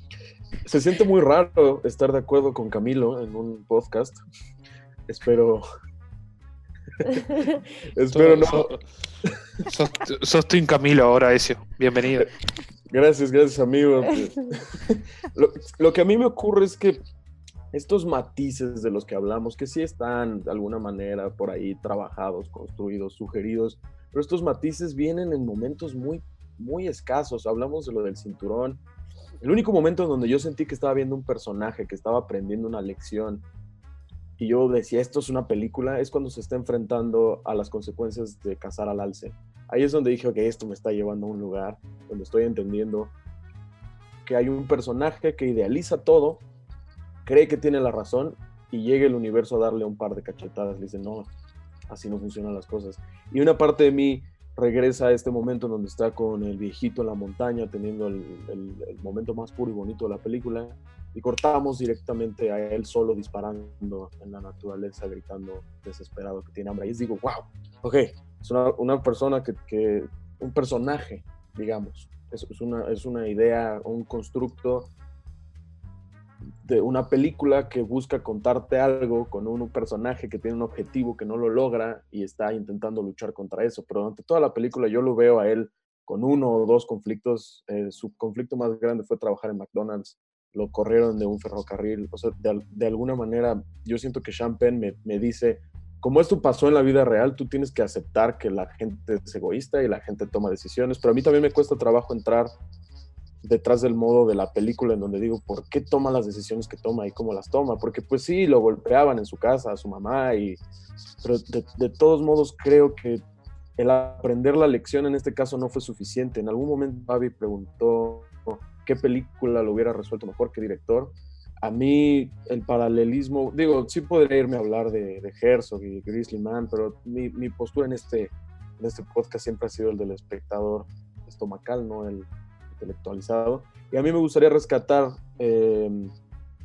se siente muy raro estar de acuerdo con Camilo en un podcast. Espero, espero no. Sos, sos, sos Team Camilo ahora, Ezio. Bienvenido. Gracias, gracias, amigo. *laughs* Lo, lo que a mí me ocurre es que estos matices de los que hablamos, que sí están de alguna manera por ahí trabajados, construidos, sugeridos, pero estos matices vienen en momentos muy, muy escasos. Hablamos de lo del cinturón. El único momento en donde yo sentí que estaba viendo un personaje, que estaba aprendiendo una lección, y yo decía, esto es una película, es cuando se está enfrentando a las consecuencias de cazar al alce. Ahí es donde dije, ok, esto me está llevando a un lugar donde estoy entendiendo que hay un personaje que idealiza todo, cree que tiene la razón y llega el universo a darle un par de cachetadas. Le dice, no, así no funcionan las cosas. Y una parte de mí regresa a este momento en donde está con el viejito en la montaña, teniendo el, momento más puro y bonito de la película. Y cortamos directamente a él solo disparando en la naturaleza, gritando desesperado que tiene hambre. Y digo, wow, ok, es una, una persona que, un personaje, digamos. Es, es una, es una idea, un constructo de una película que busca contarte algo con un personaje que tiene un objetivo que no lo logra y está intentando luchar contra eso. Pero durante toda la película yo lo veo a él con uno o dos conflictos. Eh, su conflicto más grande fue trabajar en McDonald's. Lo corrieron de un ferrocarril. O sea, de, al- de alguna manera yo siento que Sean Penn me, me dice, como esto pasó en la vida real, tú tienes que aceptar que la gente es egoísta y la gente toma decisiones. Pero a mí también me cuesta trabajo entrar detrás del modo de la película en donde digo, ¿por qué toma las decisiones que toma y cómo las toma? Porque pues sí, lo golpeaban en su casa, a su mamá, y, pero de, de todos modos creo que el aprender la lección en este caso no fue suficiente. En algún momento Babi preguntó qué película lo hubiera resuelto mejor que director. A mí el paralelismo, digo, sí podría irme a hablar de, de Herzog y Grizzly Man, pero mi, mi postura en este, en este podcast siempre ha sido el del espectador estomacal, no el intelectualizado. Y a mí me gustaría rescatar eh,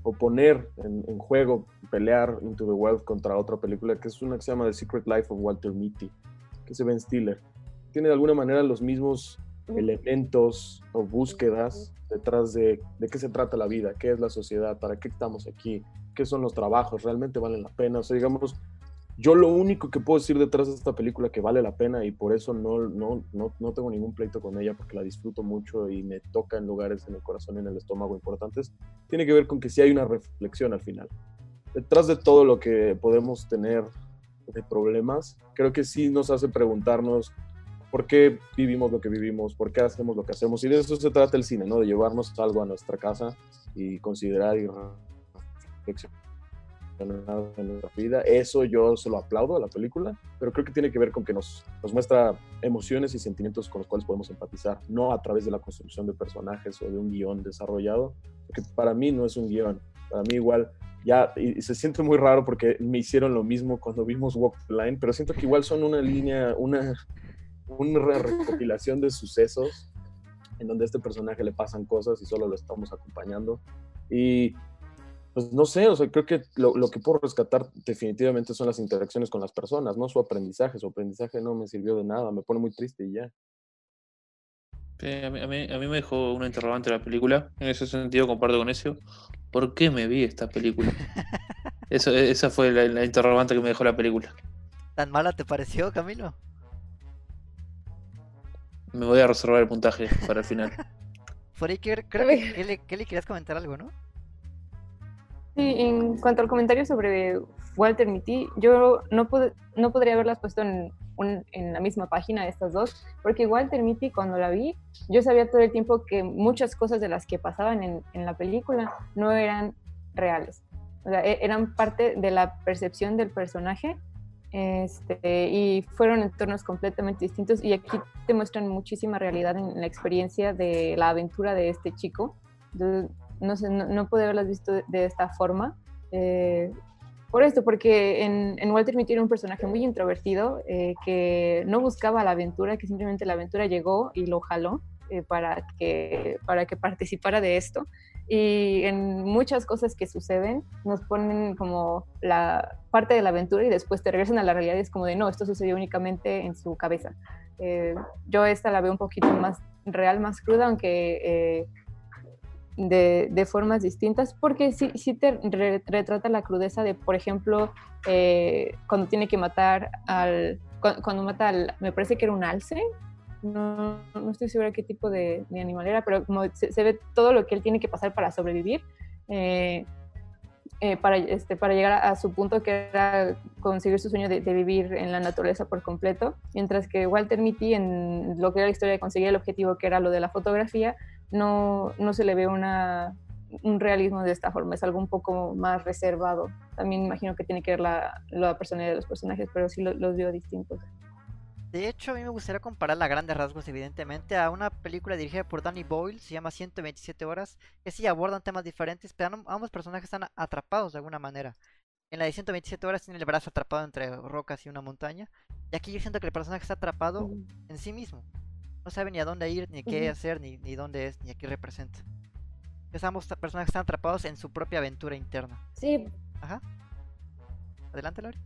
o poner en, en, juego, pelear Into the Wild contra otra película que es una que se llama The Secret Life of Walter Mitty, que es Ben Stiller. Tiene de alguna manera los mismos elementos o búsquedas detrás de, de qué se trata la vida, qué es la sociedad, para qué estamos aquí, qué son los trabajos, realmente valen la pena. O sea, digamos, yo lo único que puedo decir detrás de esta película que vale la pena y por eso no, no, no, no tengo ningún pleito con ella porque la disfruto mucho y me toca en lugares en el corazón y en el estómago importantes, tiene que ver con que sí hay una reflexión al final. Detrás de todo lo que podemos tener de problemas, creo que sí nos hace preguntarnos por qué vivimos lo que vivimos, por qué hacemos lo que hacemos. Y de eso se trata el cine, ¿no? De llevarnos algo a nuestra casa y considerar y reflexionar en nuestra vida. Eso yo se lo aplaudo a la película, pero creo que tiene que ver con que nos, nos muestra emociones y sentimientos con los cuales podemos empatizar, no a través de la construcción de personajes o de un guion desarrollado, porque para mí no es un guion. Para mí igual ya, y se siente muy raro porque me hicieron lo mismo cuando vimos Walk the Line, pero siento que igual son una línea, una, una recopilación de sucesos en donde a este personaje le pasan cosas y solo lo estamos acompañando. Y pues no sé, o sea, creo que lo, lo, que puedo rescatar definitivamente son las interacciones con las personas, no su aprendizaje. Su aprendizaje no me sirvió de nada, me pone muy triste y ya. Sí, a, mí, a, mí, a, mí, me dejó una interrogante la película. En ese sentido comparto con eso. ¿Por qué me vi esta película? *laughs* Eso, esa fue la, la, interrogante que me dejó la película. ¿Tan mala te pareció, Camilo? Me voy a reservar el puntaje para el final. *laughs* Foriker, creo que, que, le, que le querías comentar algo, ¿no? Sí, en cuanto al comentario sobre Walter Mitty, yo no, pod no podría haberlas puesto en, un, en, la misma página estas dos, porque Walter Mitty cuando la vi, yo sabía todo el tiempo que muchas cosas de las que pasaban en, en la película no eran reales, o sea, e eran parte de la percepción del personaje este, y fueron entornos completamente distintos y aquí te muestran muchísima realidad en la experiencia de la aventura de este chico. Entonces, no sé, no, pude haberlas visto de, esta forma. Eh, por esto, porque en, Walter Mitty era un personaje muy introvertido, eh, que no buscaba la aventura, que simplemente la aventura llegó y lo jaló. eh, para, que, para que participara de esto. Y en muchas cosas que suceden nos ponen como la parte de la aventura y después te regresan a la realidad y es como de no, esto sucedió únicamente en su cabeza. Yo esta la veo un poquito más real, más cruda, aunque de, formas distintas, porque sí, sí te re, retrata la crudeza de, por ejemplo, eh, cuando tiene que matar al, cuando, cuando, mata al, me parece que era un alce, no, no estoy segura qué tipo de, de, animal era, pero como se, se, ve todo lo que él tiene que pasar para sobrevivir. Eh, eh, para, este, para llegar a, a, su punto que era conseguir su sueño de, de, vivir en la naturaleza por completo, mientras que Walter Mitty en lo que era la historia de conseguir el objetivo que era lo de la fotografía, no, no se le ve una, un realismo de esta forma, es algo un poco más reservado. También imagino que tiene que ver la, la personalidad de los personajes, pero sí lo, los veo distintos. De hecho, a mí me gustaría comparar a grandes rasgos, evidentemente, a una película dirigida por Danny Boyle, se llama 127 horas, que sí abordan temas diferentes, pero ambos personajes están atrapados de alguna manera. En la de 127 horas tiene el brazo atrapado entre rocas y una montaña, y aquí yo siento que el personaje está atrapado en sí mismo. No sabe ni a dónde ir, ni qué hacer, ni, ni dónde es, ni a qué representa. Entonces ambos personajes están atrapados en su propia aventura interna. Sí. Ajá. Adelante, Lori.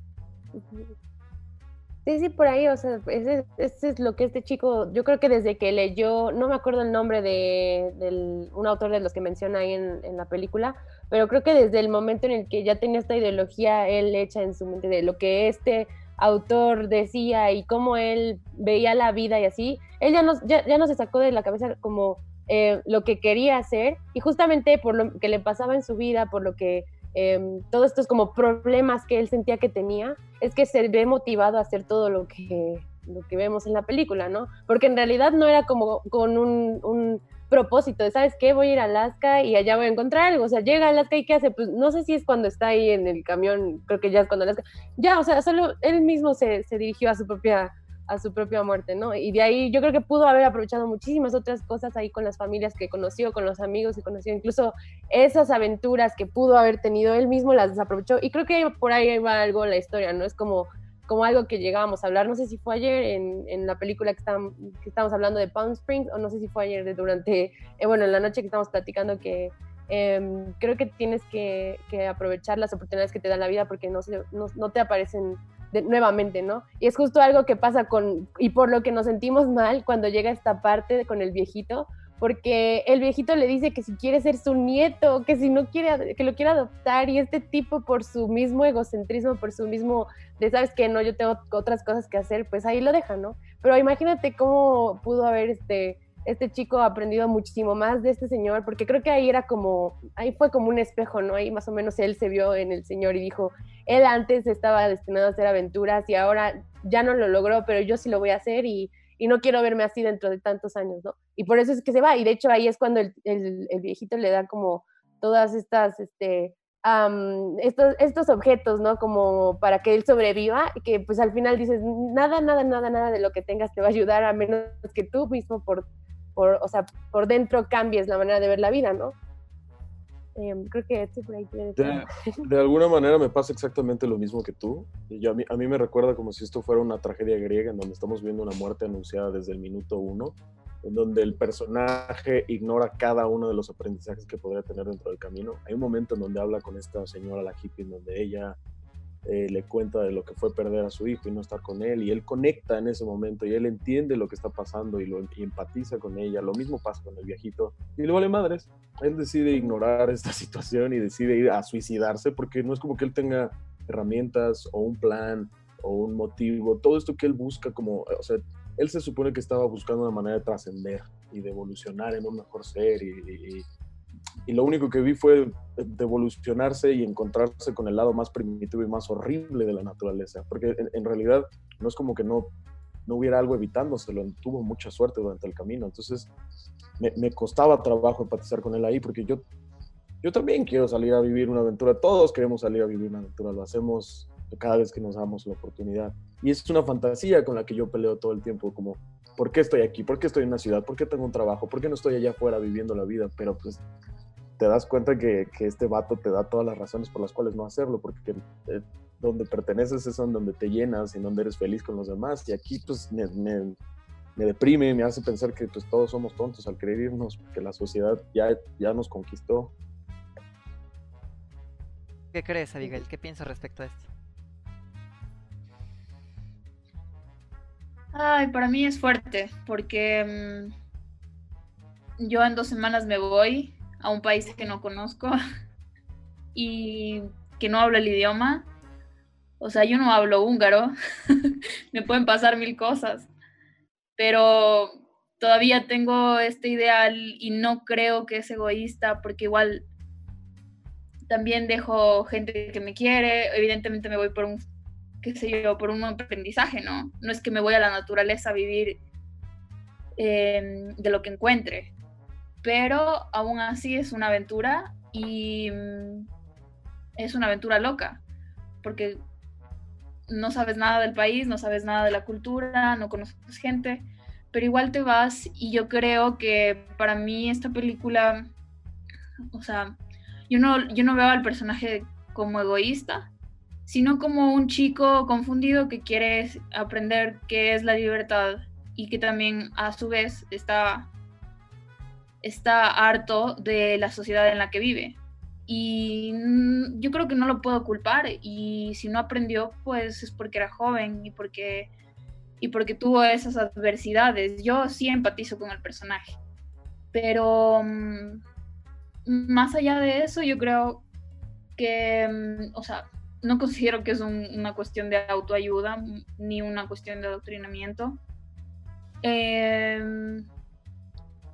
Sí, sí, por ahí, o sea, ese, ese, es lo que este chico, yo creo que desde que leyó, no me acuerdo el nombre de, de un autor de los que menciona ahí en, en, la película, pero creo que desde el momento en el que ya tenía esta ideología él hecha en su mente de lo que este autor decía y cómo él veía la vida y así, él ya nos, ya, ya nos sacó de la cabeza como eh, lo que quería hacer y justamente por lo que le pasaba en su vida, por lo que eh, todos estos como problemas que él sentía que tenía, es que se ve motivado a hacer todo lo que, lo que vemos en la película, ¿no? Porque en realidad no era como con un propósito ¿sabes qué? Voy a ir a Alaska y allá voy a encontrar algo. O sea, llega a Alaska y ¿qué hace? Pues no sé si es cuando está ahí en el camión, creo que ya es cuando Alaska. Ya, o sea, solo él mismo se, se dirigió a su propia a su propia muerte, ¿no? Y de ahí yo creo que pudo haber aprovechado muchísimas otras cosas ahí con las familias que conoció, con los amigos que conoció, incluso esas aventuras que pudo haber tenido, él mismo las desaprovechó. Y creo que por ahí va algo la historia, ¿no? Es como, como algo que llegábamos a hablar, no sé si fue ayer en, en la película que, están, que estamos hablando de Palm Springs, o no sé si fue ayer durante, eh, bueno, en la noche que estamos platicando que eh, creo que tienes que, que, aprovechar las oportunidades que te da la vida porque no, se, no, no te aparecen de, nuevamente, ¿no? Y es justo algo que pasa con, y por lo que nos sentimos mal cuando llega esta parte con el viejito, porque el viejito le dice que si quiere ser su nieto, que si no quiere, que lo quiere adoptar, y este tipo por su mismo egocentrismo, por su mismo, de sabes que no, yo tengo otras cosas que hacer, pues ahí lo deja, ¿no? Pero imagínate cómo pudo haber este este chico aprendido muchísimo más de este señor, porque creo que ahí era como, ahí fue como un espejo, ¿no? Ahí más o menos él se vio en el señor y dijo, él antes estaba destinado a hacer aventuras y ahora ya no lo logró, pero yo sí lo voy a hacer y, y no quiero verme así dentro de tantos años, ¿no? Y por eso es que se va, y de hecho ahí es cuando el, el, viejito le da como todas estas, este, estos, estos objetos, ¿no? Como para que él sobreviva, que pues al final dices, nada, nada, nada, nada de lo que tengas te va a ayudar a menos que tú mismo por por, o sea, por dentro cambies la manera de ver la vida, ¿no? Eh, creo que de, alguna manera me pasa exactamente lo mismo que tú. Yo, a, mí, a mí me recuerda como si esto fuera una tragedia griega en donde estamos viendo una muerte anunciada desde el minuto uno, en donde el personaje ignora cada uno de los aprendizajes que podría tener dentro del camino. Hay un momento en donde habla con esta señora, la hippie, en donde ella eh, le cuenta de lo que fue perder a su hijo y no estar con él, y él conecta en ese momento y él entiende lo que está pasando y, lo, y empatiza con ella. Lo mismo pasa con el viejito y le vale madres. Él decide ignorar esta *laughs* situación y decide ir a suicidarse porque no es como que él tenga herramientas o un plan o un motivo. Todo esto que él busca, como, o sea, él se supone que estaba buscando una manera de trascender y de evolucionar en un mejor ser y, y y lo único que vi fue devolucionarse y encontrarse con el lado más primitivo y más horrible de la naturaleza, porque en, en realidad no es como que no, no hubiera algo evitándoselo, tuvo mucha suerte durante el camino, entonces me, me, costaba trabajo empatizar con él ahí, porque yo, yo también quiero salir a vivir una aventura, todos queremos salir a vivir una aventura, lo hacemos cada vez que nos damos la oportunidad, y es una fantasía con la que yo peleo todo el tiempo, como, ¿por qué estoy aquí? ¿Por qué estoy en una ciudad? ¿Por qué tengo un trabajo? ¿Por qué no estoy allá afuera viviendo la vida? Pero pues te das cuenta que, que, este vato te da todas las razones por las cuales no hacerlo, porque donde perteneces es donde te llenas y donde eres feliz con los demás. Y aquí, pues, me, me, me deprime, me hace pensar que pues todos somos tontos al querer irnos, que la sociedad ya, ya nos conquistó. ¿Qué crees, Abigail? ¿Qué piensas respecto a esto? Ay, para mí es fuerte, porque mm, yo en dos semanas me voy a un país que no conozco *laughs* y que no hablo el idioma. O sea, yo no hablo húngaro, *laughs* me pueden pasar mil cosas, pero todavía tengo este ideal y no creo que es egoísta porque igual también dejo gente que me quiere, evidentemente me voy por un qué sé yo, por un aprendizaje, ¿no? No es que me voy a la naturaleza a vivir em, de lo que encuentre, pero aún así es una aventura y mm, es una aventura loca, porque no sabes nada del país, no sabes nada de la cultura, no conoces gente, pero igual te vas y yo creo que para mí esta película, o sea, yo no, yo no veo al personaje como egoísta, sino como un chico confundido que quiere aprender qué es la libertad y que también a su vez está, está harto de la sociedad en la que vive. Y yo creo que no lo puedo culpar y si no aprendió pues es porque era joven y porque, y porque tuvo esas adversidades. Yo sí empatizo con el personaje, pero mm, más allá de eso yo creo que, mm, o sea, no considero que es una cuestión de autoayuda ni una cuestión de adoctrinamiento. Em,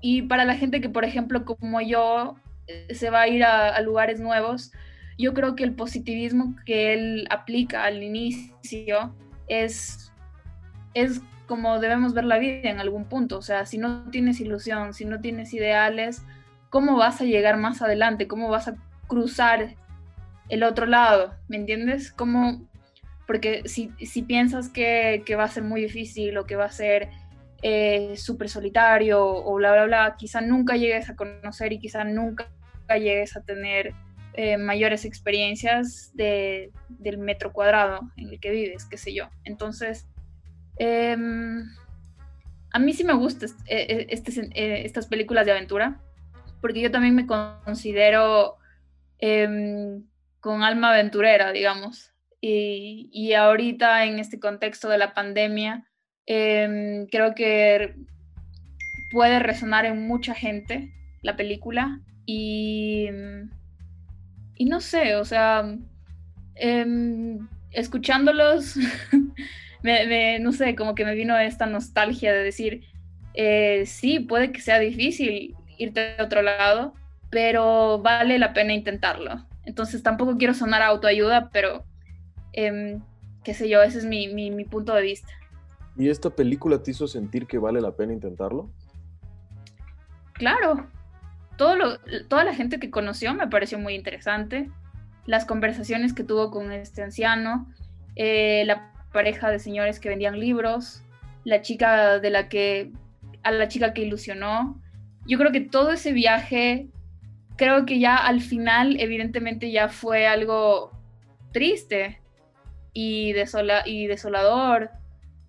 y para la gente que, por ejemplo, como yo, eh, se va a ir a, lugares nuevos, yo creo que el positivismo que él aplica al inicio es, es como debemos ver la vida en algún punto. O sea, si no tienes ilusión, si no tienes ideales, ¿cómo vas a llegar más adelante? ¿Cómo vas a cruzar el otro lado, ¿me entiendes? Como, porque si, piensas que, va a ser muy difícil o que va a ser eh, súper solitario o bla, bla, bla, quizá nunca llegues a conocer y quizá nunca llegues a tener eh, mayores experiencias de, del metro cuadrado en el que vives, qué sé yo. Entonces, em, a mí sí me gustan eh, este, estas películas de aventura, porque yo también me considero em, con alma aventurera, digamos. Y, ahorita en este contexto de la pandemia, em, creo que puede resonar en mucha gente la película y, y no sé, o sea, em, escuchándolos, *laughs* no sé, como que me vino esta nostalgia de decir, eh, sí, puede que sea difícil irte a otro lado, pero vale la pena intentarlo. Entonces tampoco quiero sonar a autoayuda, pero em, qué sé yo, ese es mi, punto de vista. ¿Y esta película te hizo sentir que vale la pena intentarlo? Claro, Todo lo, toda la gente que conoció me pareció muy interesante. Las conversaciones que tuvo con este anciano, eh, la pareja de señores que vendían libros, la chica de la que, a la chica que ilusionó. Yo creo que todo ese viaje creo que ya al final, evidentemente, ya fue algo triste y, y desolador,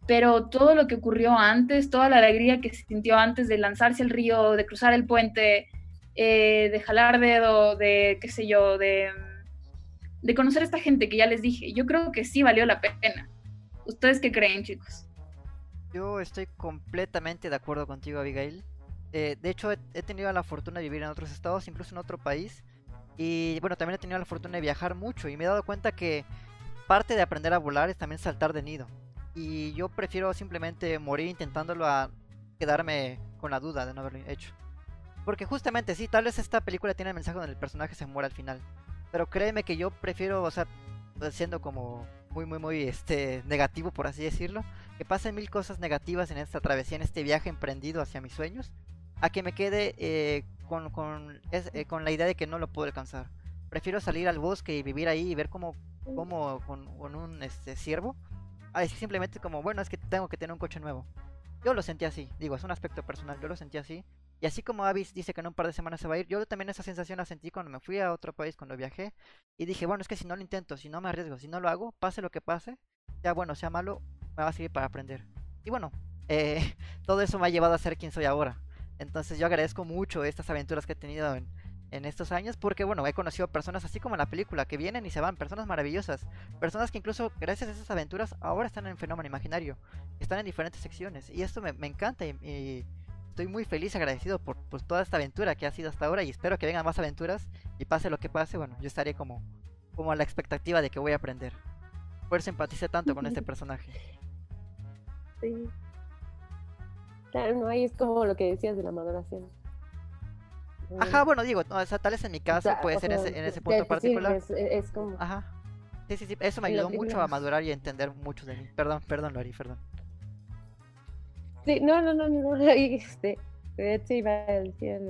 pero todo lo que ocurrió antes, toda la alegría que se sintió antes de lanzarse al río, de cruzar el puente, eh, de jalar dedo, de qué sé yo, de, de conocer a esta gente que ya les dije, yo creo que sí valió la pena. ¿Ustedes qué creen, chicos? Yo estoy completamente de acuerdo contigo, Abigail. Eh, de hecho, he, tenido la fortuna de vivir en otros estados, incluso en otro país. Y bueno, también he tenido la fortuna de viajar mucho y me he dado cuenta que parte de aprender a volar es también saltar de nido. Y yo prefiero simplemente morir intentándolo a quedarme con la duda de no haberlo hecho. Porque justamente sí, tal vez esta película tiene el mensaje donde el personaje se muere al final. Pero créeme que yo prefiero, o sea, siendo como muy, muy, muy este, negativo, por así decirlo, que pasen mil cosas negativas en esta travesía, en este viaje emprendido hacia mis sueños, a que me quede eh, con, con, eh, con, la idea de que no lo puedo alcanzar. Prefiero salir al bosque y vivir ahí y ver cómo, cómo con, un este, ciervo. A decir simplemente como, bueno, es que tengo que tener un coche nuevo. Yo lo sentí así, digo, es un aspecto personal, yo lo sentí así. Y así como Avis dice que en un par de semanas se va a ir, yo también esa sensación la sentí cuando me fui a otro país, cuando viajé. Y dije, bueno, es que si no lo intento, si no me arriesgo, si no lo hago, pase lo que pase, sea bueno, sea malo, me va a servir para aprender. Y bueno, eh, *laughs* todo eso me ha llevado a ser quien soy ahora. Entonces yo agradezco mucho estas aventuras que he tenido en, en estos años porque bueno, he conocido personas así como en la película que vienen y se van, personas maravillosas, personas que incluso gracias a esas aventuras ahora están en fenómeno imaginario, están en diferentes secciones y esto me, me encanta y, estoy muy feliz y agradecido por, por, toda esta aventura que ha sido hasta ahora y espero que vengan más aventuras y pase lo que pase, bueno, yo estaré como, como a la expectativa de que voy a aprender. Por eso empaticé tanto con este *laughs* personaje. Sí. Claro, no, ahí es como lo que decías de la maduración. Ajá, bueno, digo, o sea, tal vez en mi caso puede ser ese, en ese punto sí, particular. Es, es, como... Ajá. Sí, sí, sí, eso me ayudó mucho a madurar y a entender mucho de mí. Perdón, perdón, Lori, perdón. Sí, no, no, no, no, no, *laughs* este, sí, va a decir...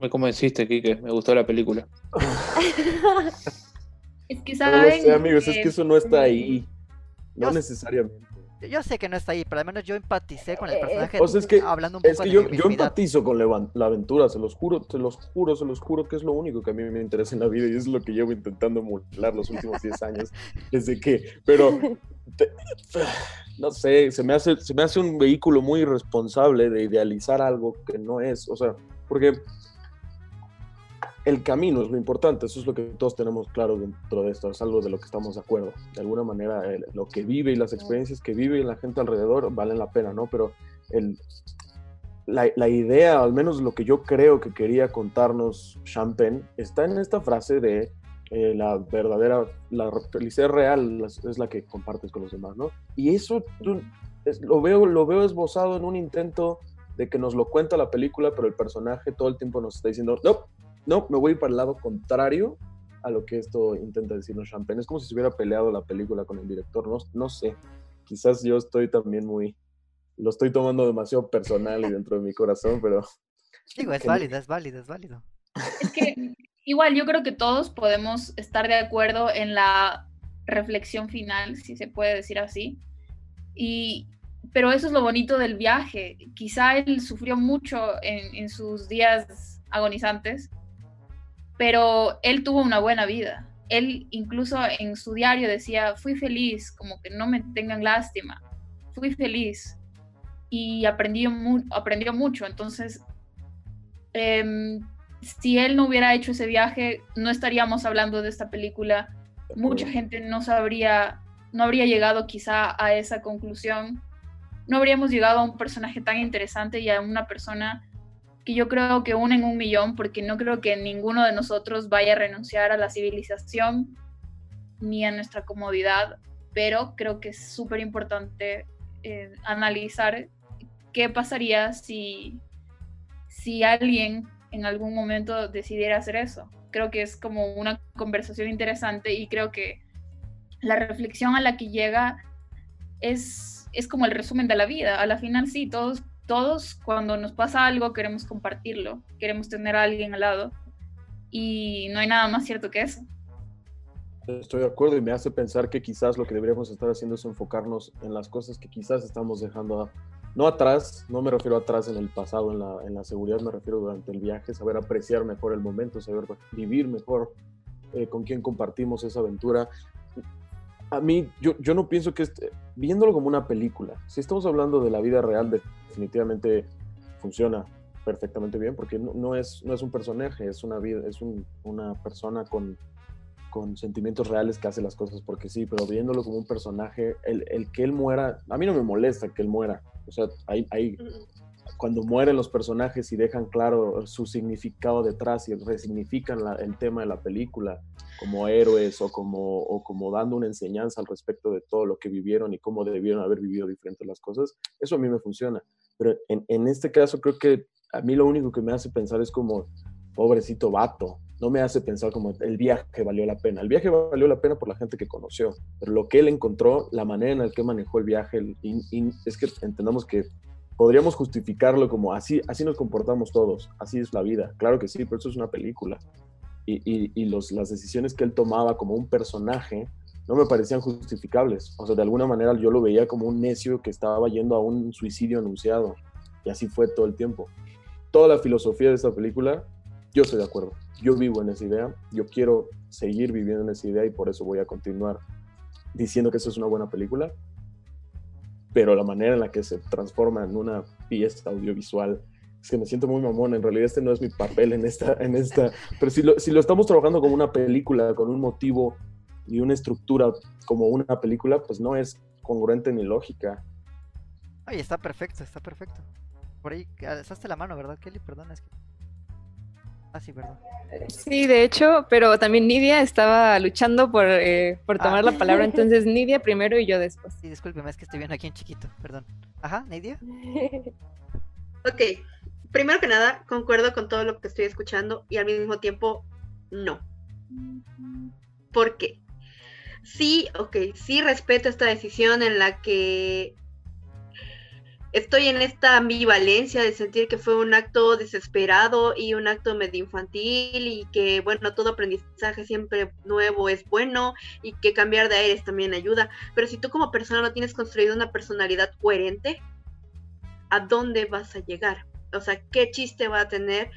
Me convenciste, Kike, me gustó la película. *laughs* es que No saben... sé, amigos, es que- eso no está ahí. No necesariamente. Yo sé que no está ahí, pero al menos yo empaticé con el Eh, personaje O sea, es que, hablando un es que de yo, empatizo con la, aventura, se los juro, se los juro, se los juro que es lo único que a mí me interesa en la vida y es lo que llevo intentando emular los últimos 10 años. Desde que, pero, te- *sighs* no sé, se me, hace, se me hace un vehículo muy irresponsable de idealizar algo que no es. O sea, porque el camino es lo importante, eso es lo que todos tenemos claro dentro de esto, es algo de lo que estamos de acuerdo. De alguna manera, el- lo que vive y las experiencias que vive la gente alrededor valen la pena, ¿no? Pero el, la, la idea, al menos lo que yo creo que quería contarnos Champagne, está en esta frase de eh, la verdadera, la felicidad real es, es la que compartes con los demás, ¿no? Y eso tú- es- lo, veo, lo veo esbozado en un intento de que nos lo cuenta la película, pero el personaje todo el tiempo nos está diciendo, no, no, me voy para el lado contrario a lo que esto intenta decirnos Champagne. Es como si se hubiera peleado la película con el director, no, no sé. Quizás yo estoy también muy, lo estoy tomando demasiado personal y dentro de mi corazón, pero Digo, es válido, es válido, es válido. Es que igual yo creo que todos podemos estar de acuerdo en la reflexión final, si se puede decir así. Y, pero eso es lo bonito del viaje. Quizá él sufrió mucho en, en sus días agonizantes, pero él tuvo una buena vida. Él incluso en su diario decía, fui feliz, como que no me tengan lástima, fui feliz y aprendió, mu aprendió mucho. Entonces, em, si él no hubiera hecho ese viaje, no estaríamos hablando de esta película. Mucha gente no sabría, no habría llegado quizá a esa conclusión. No habríamos llegado a un personaje tan interesante y a una persona que yo creo que une en un millón, porque no creo que ninguno de nosotros vaya a renunciar a la civilización ni a nuestra comodidad, pero creo que es súper importante eh, analizar qué pasaría si, si alguien en algún momento decidiera hacer eso. Creo que es como una conversación interesante y creo que la reflexión a la que llega es, es como el resumen de la vida. A la final sí, todos, todos cuando nos pasa algo queremos compartirlo, queremos tener a alguien al lado y no hay nada más cierto que eso. Estoy de acuerdo y me hace pensar que quizás lo que deberíamos estar haciendo es enfocarnos en las cosas que quizás estamos dejando, a- no atrás, no me refiero atrás en el pasado, en la, en la seguridad, me refiero durante el viaje, saber apreciar mejor el momento, saber vivir mejor eh, con quién compartimos esa aventura. A mí, yo, yo no pienso que, este- viéndolo como una película, si estamos hablando de la vida real, definitivamente funciona perfectamente bien, porque no, no es, no es un personaje, es una vida, es un- una persona con con sentimientos reales que hace las cosas porque sí, pero viéndolo como un personaje, el, el que él muera, a mí no me molesta que él muera. O sea, hay, hay, cuando mueren los personajes y dejan claro su significado detrás y resignifican la- el tema de la película como héroes o como, o como dando una enseñanza al respecto de todo lo que vivieron y cómo debieron haber vivido diferentes las cosas, eso a mí me funciona. Pero en, en este caso creo que a mí lo único que me hace pensar es como, pobrecito vato, no me hace pensar como el viaje valió la pena. El viaje valió la pena por la gente que conoció, pero lo que él encontró, la manera en la que manejó el viaje, el- y- y es que entendamos que podríamos justificarlo como así, así nos comportamos todos, así es la vida. Claro que sí, pero eso es una película. Y, y- los, las decisiones que él tomaba como un personaje no me parecían justificables. O sea, de alguna manera yo lo veía como un necio que estaba yendo a un suicidio anunciado. Y así fue todo el tiempo. Toda la filosofía de esta película yo estoy de acuerdo. Yo vivo en esa idea. Yo quiero seguir viviendo en esa idea y por eso voy a continuar diciendo que esa es una buena película. Pero la manera en la que se transforma en una pieza audiovisual es que me siento muy mamón. En realidad, este no es mi papel en esta. En esta pero si lo, si lo estamos trabajando como una película, con un motivo y una estructura como una película, pues no es congruente ni lógica. Ay, está perfecto, está perfecto. Por ahí alzaste la mano, ¿verdad, Kelly? Perdón, es que. Ah, sí, perdón. Sí, de hecho, pero también Nidia estaba luchando por, eh, por tomar la palabra, entonces *laughs* Nidia primero y yo después. Sí, discúlpeme, es que estoy viendo aquí en chiquito, perdón. Ajá, Nidia. *laughs* ok, primero que nada, concuerdo con todo lo que estoy escuchando y al mismo tiempo no. ¿Por qué? Sí, ok, sí respeto esta decisión en la que estoy en esta ambivalencia de sentir que fue un acto desesperado y un acto medio infantil y que, bueno, todo aprendizaje siempre nuevo es bueno y que cambiar de aires también ayuda. Pero si tú como persona no tienes construido una personalidad coherente, ¿a dónde vas a llegar? O sea, ¿qué chiste va a tener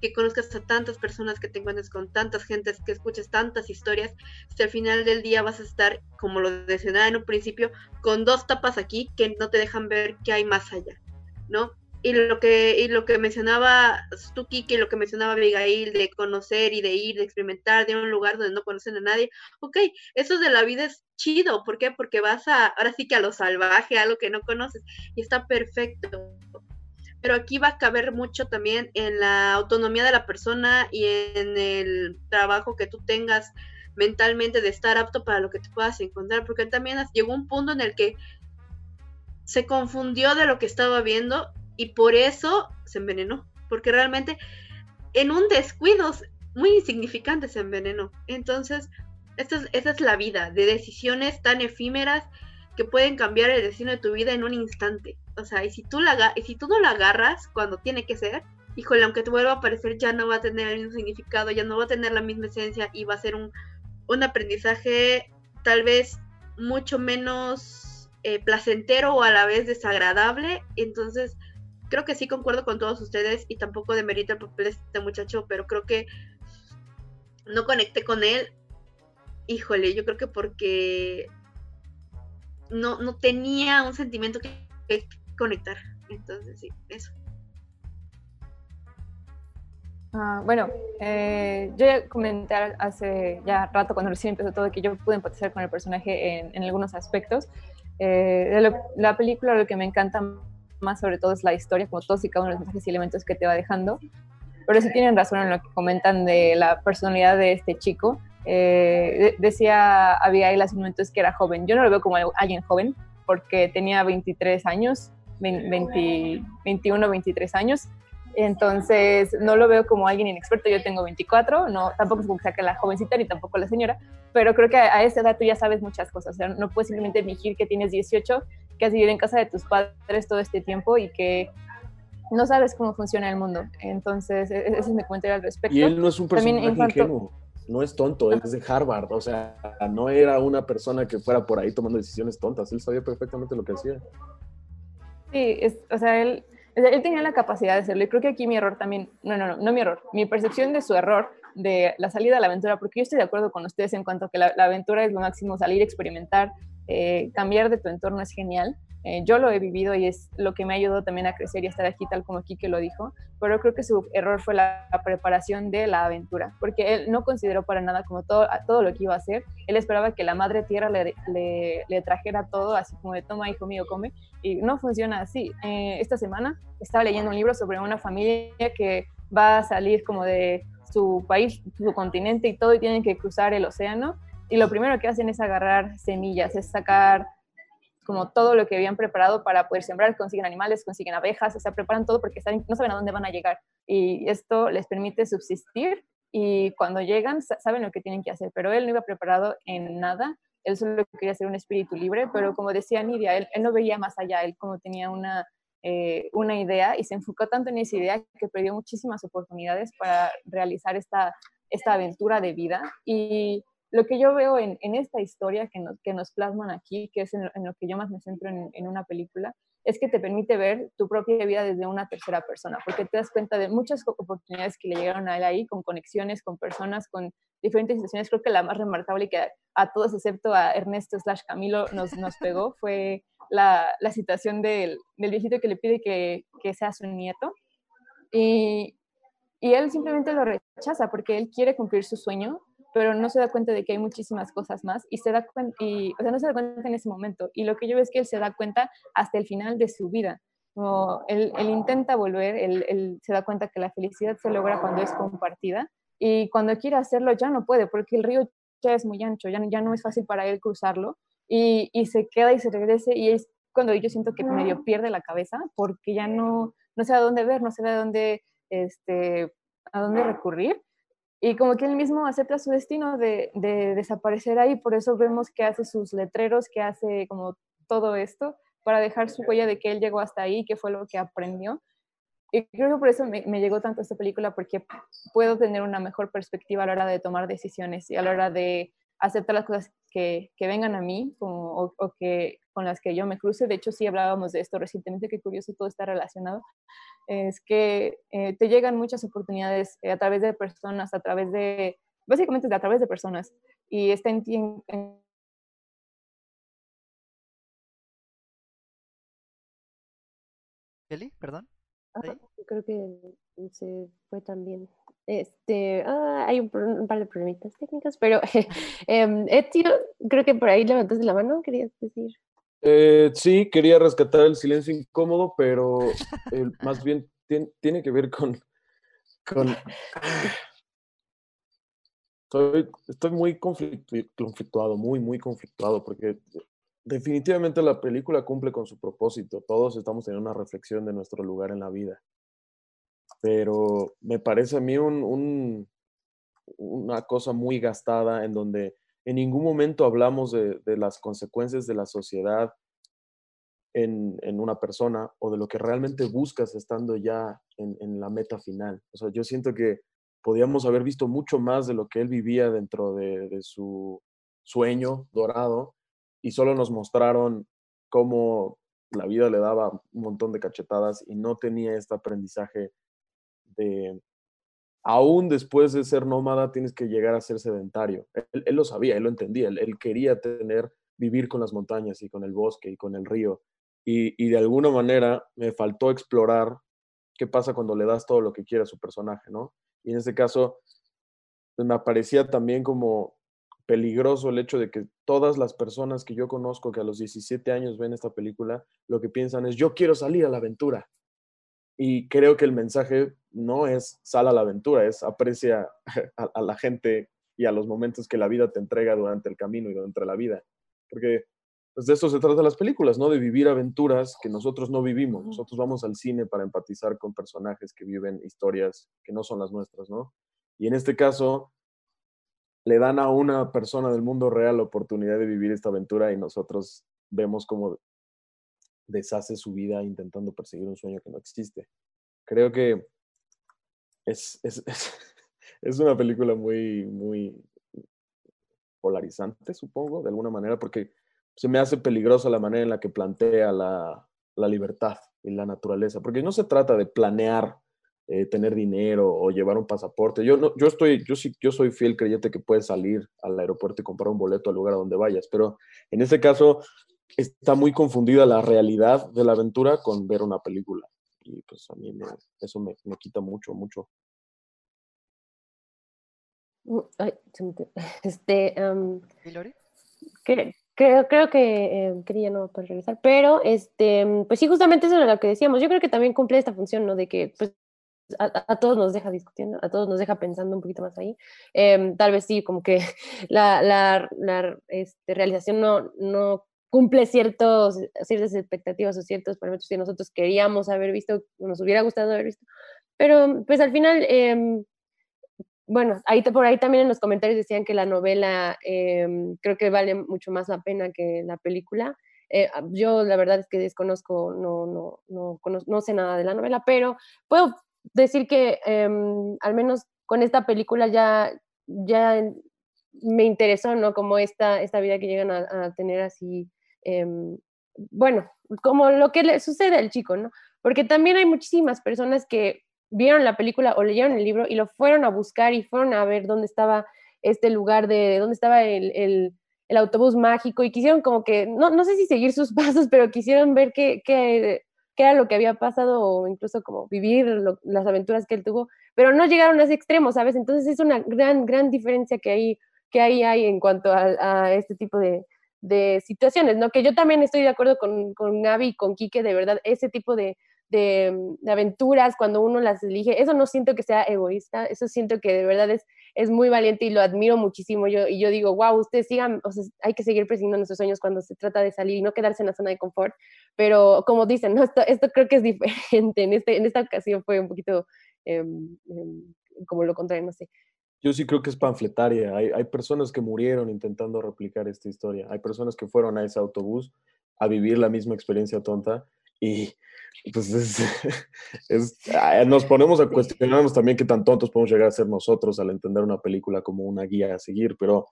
que conozcas a tantas personas, que te encuentres con tantas gentes, que escuches tantas historias, si al final del día vas a estar, como lo mencionaba en un principio, con dos tapas aquí que no te dejan ver qué hay más allá, ¿no? Y lo que, y lo que mencionaba Stuki, que lo que mencionaba Abigail, de conocer y de ir, de experimentar, de un lugar donde no conocen a nadie, ok, eso de la vida es chido, ¿por qué? Porque vas a, ahora sí que a lo salvaje, a lo que no conoces, y está perfecto pero aquí va a caber mucho también en la autonomía de la persona y en el trabajo que tú tengas mentalmente de estar apto para lo que te puedas encontrar, porque también llegó un punto en el que se confundió de lo que estaba viendo y por eso se envenenó, porque realmente en un descuido muy insignificante se envenenó. Entonces, esta es, esta es la vida, de decisiones tan efímeras que pueden cambiar el destino de tu vida en un instante. O sea, y si tú, la, y si tú no la agarras cuando tiene que ser, híjole, aunque te vuelva a aparecer, ya no va a tener el mismo significado, ya no va a tener la misma esencia y va a ser un, un aprendizaje tal vez mucho menos eh, placentero o a la vez desagradable. Entonces, creo que sí concuerdo con todos ustedes y tampoco demerito el papel de este muchacho, pero creo que no conecté con él. Híjole, yo creo que porque no, no tenía un sentimiento que, conectar. Entonces, sí, eso. Ah, bueno, eh, yo ya comenté hace ya rato cuando recién empezó todo que yo pude empatizar con el personaje en, algunos aspectos. Eh, la película lo que me encanta más sobre todo es la historia, como todos y cada uno de los mensajes y elementos que te va dejando. Pero sí tienen razón en lo que comentan de la personalidad de este chico. Eh, decía Abigail hace un momento que era joven. Yo no lo veo como alguien joven porque tenía 23 años, 20, 21, 23 años. Entonces, no lo veo como alguien inexperto. Yo tengo 24, no, tampoco es como que sea que la jovencita ni tampoco la señora, pero creo que a, esa edad tú ya sabes muchas cosas. O sea, no puedes simplemente fingir que tienes 18, que has vivido en casa de tus padres todo este tiempo y que no sabes cómo funciona el mundo. Entonces, e, ese es mi comentario al respecto. Y él no es un personaje ingenuo no es tonto, es de Harvard, o sea, no era una persona que fuera por ahí tomando decisiones tontas, él sabía perfectamente lo que hacía. Sí, o sea, él, él tenía la capacidad de hacerlo y creo que aquí mi error también, no, no, no, no mi error, mi percepción de su error de la salida a la aventura, porque yo estoy de acuerdo con ustedes en cuanto a que la, aventura es lo máximo, salir, experimentar, eh, cambiar de tu entorno es genial, eh, yo lo he vivido y es lo que me ha ayudado también a crecer y estar aquí, tal como Kike lo dijo, pero creo que su error fue la, preparación de la aventura, porque él no consideró para nada como todo, todo lo que iba a hacer, él esperaba que la madre tierra le, le, trajera todo, así como de toma, hijo mío, come, y no funciona así. Eh, esta semana estaba leyendo un libro sobre una familia que va a salir como de su país, su continente y todo, y tienen que cruzar el océano, y lo primero que hacen es agarrar semillas, es sacar como todo lo que habían preparado para poder sembrar, consiguen animales, consiguen abejas, o sea, preparan todo porque no saben a dónde van a llegar. Y esto les permite subsistir y cuando llegan saben lo que tienen que hacer, pero él no iba preparado en nada, él solo quería ser un espíritu libre, pero como decía Nidia, él, no veía más allá, él como tenía una, eh, una idea y se enfocó tanto en esa idea que perdió muchísimas oportunidades para realizar esta, esta aventura de vida. Y lo que yo veo en, esta historia que nos, que nos plasman aquí, que es en lo, que yo más me centro en, una película, es que te permite ver tu propia vida desde una tercera persona, porque te das cuenta de muchas oportunidades que le llegaron a él ahí, con conexiones, con personas, con diferentes situaciones. Creo que la más remarcable que a, todos, excepto a Ernesto slash Camilo, nos, nos pegó fue la, la situación del, del, viejito que le pide que, que sea su nieto. Y, y él simplemente lo rechaza porque él quiere cumplir su sueño, pero no se da cuenta de que hay muchísimas cosas más y se da cuenta, y, o sea, no se da cuenta en ese momento. Y lo que yo veo es que él se da cuenta hasta el final de su vida. Como él, él intenta volver, él, él, se da cuenta que la felicidad se logra cuando es compartida y cuando quiere hacerlo ya no puede porque el río ya es muy ancho, ya, ya no es fácil para él cruzarlo y, y se queda y se regrese y es cuando yo siento que medio pierde la cabeza porque ya no, no sé a dónde ver, no sé dónde, este, a dónde recurrir y como que él mismo acepta su destino de, de, desaparecer ahí, por eso vemos que hace sus letreros, que hace como todo esto, para dejar su huella de que él llegó hasta ahí, que fue lo que aprendió. Y creo que por eso me, me, llegó tanto esta película, porque puedo tener una mejor perspectiva a la hora de tomar decisiones y a la hora de aceptar las cosas que, que vengan a mí como, o, o, que con las que yo me cruce. De hecho, sí hablábamos de esto recientemente, qué curioso todo está relacionado es que eh, te llegan muchas oportunidades eh, a través de personas, a través de, básicamente a través de personas, y está en ti. En... ¿Kelly? ¿Perdón? Ajá, creo que se fue también. Este, ah, hay un, un, par de problemitas técnicos, pero *laughs* eh, Etio, creo que por ahí levantaste la mano, querías decir. Eh, sí, quería rescatar el silencio incómodo, pero eh, *laughs* más bien tiene, tiene, que ver con... con estoy, estoy muy conflictuado, muy, muy conflictuado, porque definitivamente la película cumple con su propósito. Todos estamos teniendo una reflexión de nuestro lugar en la vida. Pero me parece a mí un, un, una cosa muy gastada en donde en ningún momento hablamos de, de las consecuencias de la sociedad en, en, una persona o de lo que realmente buscas estando ya en, en, la meta final. O sea, yo siento que podíamos haber visto mucho más de lo que él vivía dentro de, de su sueño dorado y solo nos mostraron cómo la vida le daba un montón de cachetadas y no tenía este aprendizaje aún después de ser nómada, tienes que llegar a ser sedentario. Él, lo sabía, él lo entendía, él, quería tener, vivir con las montañas y con el bosque y con el río. Y, de alguna manera me faltó explorar qué pasa cuando le das todo lo que quiere a su personaje, ¿no? Y en este caso, pues me aparecía también como peligroso el hecho de que todas las personas que yo conozco que a los 17 años ven esta película, lo que piensan es, yo quiero salir a la aventura. Y creo que el mensaje no es sal a la aventura, es aprecia *laughs* a, a, la gente y a los momentos que la vida te entrega durante el camino y durante la vida. Porque pues de eso se trata las películas, ¿no? De vivir aventuras que nosotros no vivimos. Nosotros vamos al cine para empatizar con personajes que viven historias que no son las nuestras, ¿no? Y en este caso, le dan a una persona del mundo real la oportunidad de vivir esta aventura y nosotros vemos cómo deshace su vida intentando perseguir un sueño que no existe. Creo que es, es, *laughs* es, una película muy, muy polarizante, supongo, de alguna manera, porque se me hace peligrosa la manera en la que plantea la, la libertad y la naturaleza, porque no se trata de planear eh, tener dinero o llevar un pasaporte. Yo, no, yo, estoy, yo, sí, yo soy fiel creyente que puedes salir al aeropuerto y comprar un boleto al lugar a donde vayas, pero en este caso está muy confundida la realidad de la aventura con ver una película. Y pues a mí me, eso me, me, quita mucho, mucho. Ay, *laughs* este, um, que, creo, creo que eh, quería no poder regresar, pero este, pues sí, justamente eso era lo que decíamos. Yo creo que también cumple esta función, ¿no? De que pues, a, a, todos nos deja discutiendo, a todos nos deja pensando un poquito más ahí. Eh, tal vez sí, como que *laughs* la, la, la este, realización no, no cumple ciertos, ciertas expectativas o ciertos parámetros que nosotros queríamos haber visto, nos hubiera gustado haber visto. Pero pues al final, eh, bueno, ahí, por ahí también en los comentarios decían que la novela eh, creo que vale mucho más la pena que la película. Eh, yo la verdad es que desconozco, no, no, no, no sé nada de la novela, pero puedo decir que eh, al menos con esta película ya, ya me interesó, ¿no? Como esta, esta vida que llegan a tener así eh, bueno, como lo que le sucede al chico, ¿no? Porque también hay muchísimas personas que vieron la película o leyeron el libro y lo fueron a buscar y fueron a ver dónde estaba este lugar de, dónde estaba el, el, autobús mágico y quisieron como que, no, no sé si seguir sus *laughs* pasos, pero quisieron ver qué, qué, qué era lo que había pasado o incluso como vivir las aventuras que él tuvo, pero no llegaron a ese extremo, ¿sabes? Entonces es una gran, gran diferencia que hay, que ahí hay en cuanto a este tipo de, de situaciones, ¿no? Que yo también estoy de acuerdo con, con Gaby y con Quique, de verdad, ese tipo de, de, de, aventuras cuando uno las elige, eso no siento que sea egoísta, eso siento que de verdad es, es muy valiente y lo admiro muchísimo. Yo, y yo digo, wow, ustedes sigan, o sea, hay que seguir persiguiendo nuestros sueños cuando se trata de salir y no quedarse en la zona de confort, pero como dicen, ¿no? esto, esto creo que es *laughs* diferente, en, este, en esta ocasión fue un poquito eh, eh, como lo contrario, no sé. Yo sí creo que es panfletaria. Hay, hay, personas que murieron intentando replicar esta historia. Hay personas que fueron a ese autobús a vivir la misma experiencia tonta y pues es, *laughs* es, nos ponemos a cuestionarnos también qué tan tontos podemos llegar a ser nosotros al entender una película como una guía a seguir, pero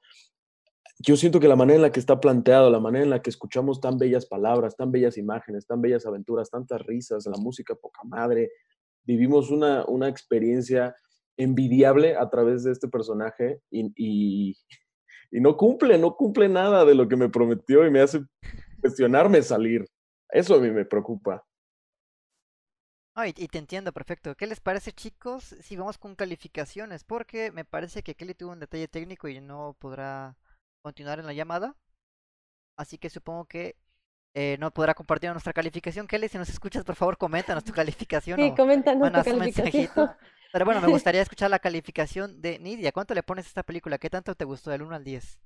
yo siento que la manera en la que está planteado, la manera en la que escuchamos tan bellas palabras, tan bellas imágenes, tan bellas aventuras, tantas risas, la música poca madre, vivimos una, una experiencia envidiable a través de este personaje y, y, y, no cumple, no cumple nada de lo que me prometió y me hace cuestionarme salir. Eso a mí me preocupa. Oh, y, y, te entiendo perfecto. ¿Qué les parece, chicos, si vamos con calificaciones? Porque me parece que Kelly tuvo un detalle técnico y no podrá continuar en la llamada. Así que supongo que eh, no podrá compartir nuestra calificación. Kelly, si nos escuchas, por favor, coméntanos tu *laughs* calificación. Sí, coméntanos tu calificación. *laughs* Pero bueno, me *laughs* gustaría escuchar la calificación de Nidia. ¿Cuánto le pones a esta película? ¿Qué tanto te gustó del 1 al 10?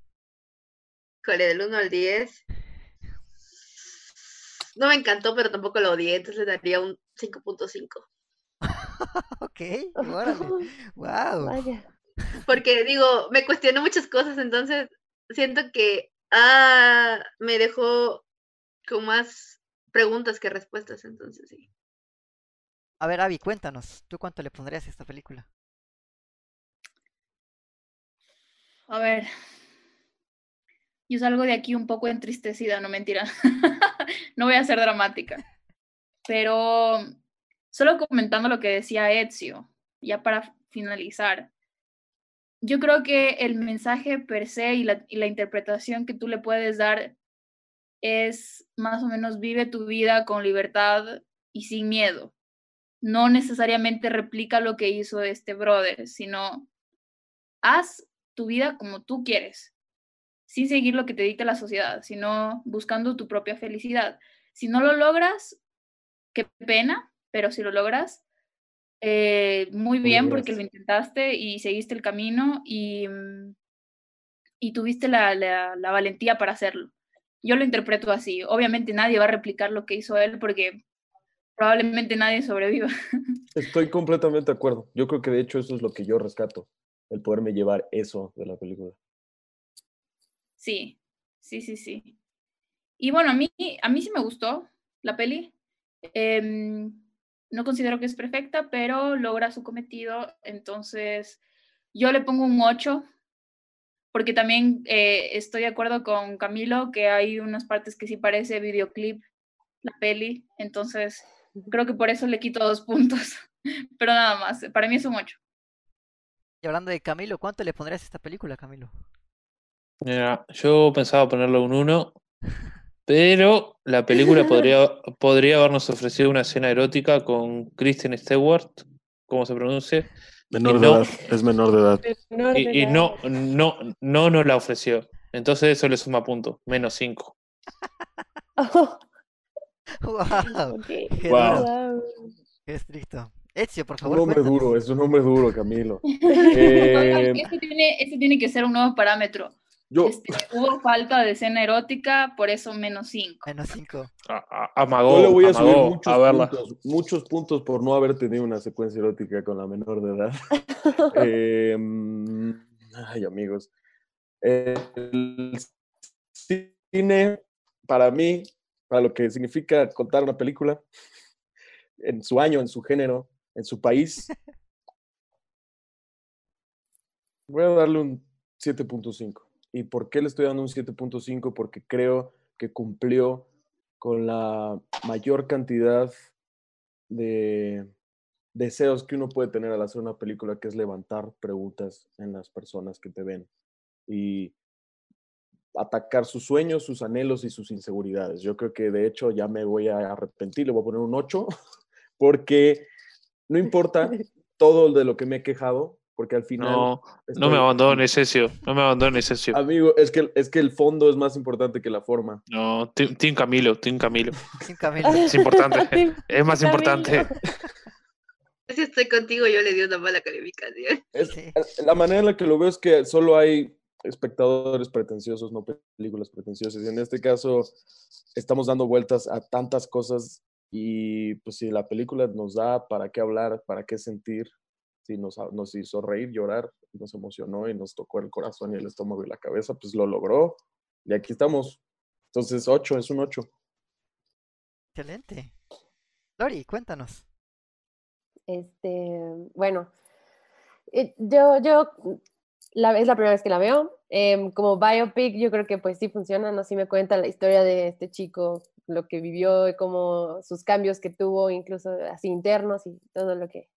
Híjole, del 1 al 10. No me encantó, pero tampoco lo odié, entonces le daría un 5.5. *laughs* ok, órale. *laughs* wow. Vaya. Porque digo, me cuestionó muchas cosas, entonces siento que ah, me dejó con más preguntas que respuestas, entonces sí. A ver, Avi, cuéntanos, ¿tú cuánto le pondrías a esta película? A ver, yo salgo de aquí un poco entristecida, no mentira. *laughs* no voy a ser dramática. Pero solo comentando lo que decía Ezio, ya para finalizar. Yo creo que el mensaje per se y la, y la interpretación que tú le puedes dar es más o menos vive tu vida con libertad y sin miedo. No necesariamente replica lo que hizo este brother, sino haz tu vida como tú quieres, sin seguir lo que te dicta la sociedad, sino buscando tu propia felicidad. Si no lo logras, qué pena, pero si lo logras, eh, muy bien porque lo intentaste y seguiste el camino y, y tuviste la, la, la valentía para hacerlo yo lo interpreto así. Obviamente nadie va a replicar lo que hizo él porque probablemente nadie sobreviva. *laughs* Estoy completamente de acuerdo. Yo creo que de hecho eso es lo que yo rescato, el poderme llevar eso de la película. Sí, sí, sí, sí. Y bueno, a mí, a mí sí me gustó la peli. Eh, no considero que es perfecta, pero logra su cometido. Entonces, yo le pongo un 8 porque también eh, estoy de acuerdo con Camilo que hay unas partes que sí parece videoclip la peli, entonces creo que por eso le quito dos puntos, *laughs* pero nada más, para mí es un 8. Y hablando de Camilo, ¿cuánto le pondrías a esta película, Camilo? Mira, yo pensaba ponerle un 1, *laughs* pero la película podría, *laughs* podría habernos ofrecido una escena erótica con Kristen Stewart, ¿cómo se pronuncia? Menor de no, edad, es menor de edad. Menor de Y, y edad. no, no, no nos la ofreció. Entonces eso le suma punto, menos 5. Oh, *laughs* ¡Wow! ¡Qué Wow. duro! ¡Qué estricto! Ezio, por favor, un hombre cuéntanos. duro, es un hombre duro, Camilo. *laughs* Ese Eh, tiene, ese tiene que ser un nuevo parámetro. yo, Este, hubo falta de escena erótica, por eso menos 5. Menos 5. Amagó, yo le voy a subir amagó muchos a verla. puntos, muchos puntos por no haber tenido una secuencia erótica con la menor de edad. *laughs* Eh, ay, amigos. El cine, para mí, para lo que significa contar una película, en su año, en su género, en su país, *laughs* voy a darle un 7.5. ¿Y por qué le estoy dando un 7.5? Porque creo que cumplió con la mayor cantidad de deseos que uno puede tener al hacer una película, que es levantar preguntas en las personas que te ven y atacar sus sueños, sus anhelos y sus inseguridades. Yo creo que de hecho ya me voy a arrepentir, le voy a poner un 8, *laughs* porque no importa *laughs* todo de lo que me he quejado, porque al final... No, no me abandones, Ezio. No me abandones, Ezio. Amigo, es que, es que el fondo es más importante que la forma. No, Team Camilo, Team Camilo. Team Camilo. Es importante. es más importante. *laughs* Si estoy contigo, yo le di una mala calificación. La manera en la que lo veo es que solo hay espectadores pretenciosos, no películas pretenciosas. Y en este caso, estamos dando vueltas a tantas cosas y pues si la película nos da para qué hablar, para qué sentir, si nos, nos hizo reír, llorar, nos emocionó y nos tocó el corazón y el estómago y la cabeza, pues lo logró. Y aquí estamos. Entonces, 8, es un 8. Excelente. Lori, cuéntanos. Este, bueno, eh, yo, yo es la primera vez que la veo. Em, como biopic, yo creo que pues sí funciona, ¿no? Sí me cuenta la historia de este chico, lo que vivió, como sus cambios que tuvo, incluso así internos y todo lo que,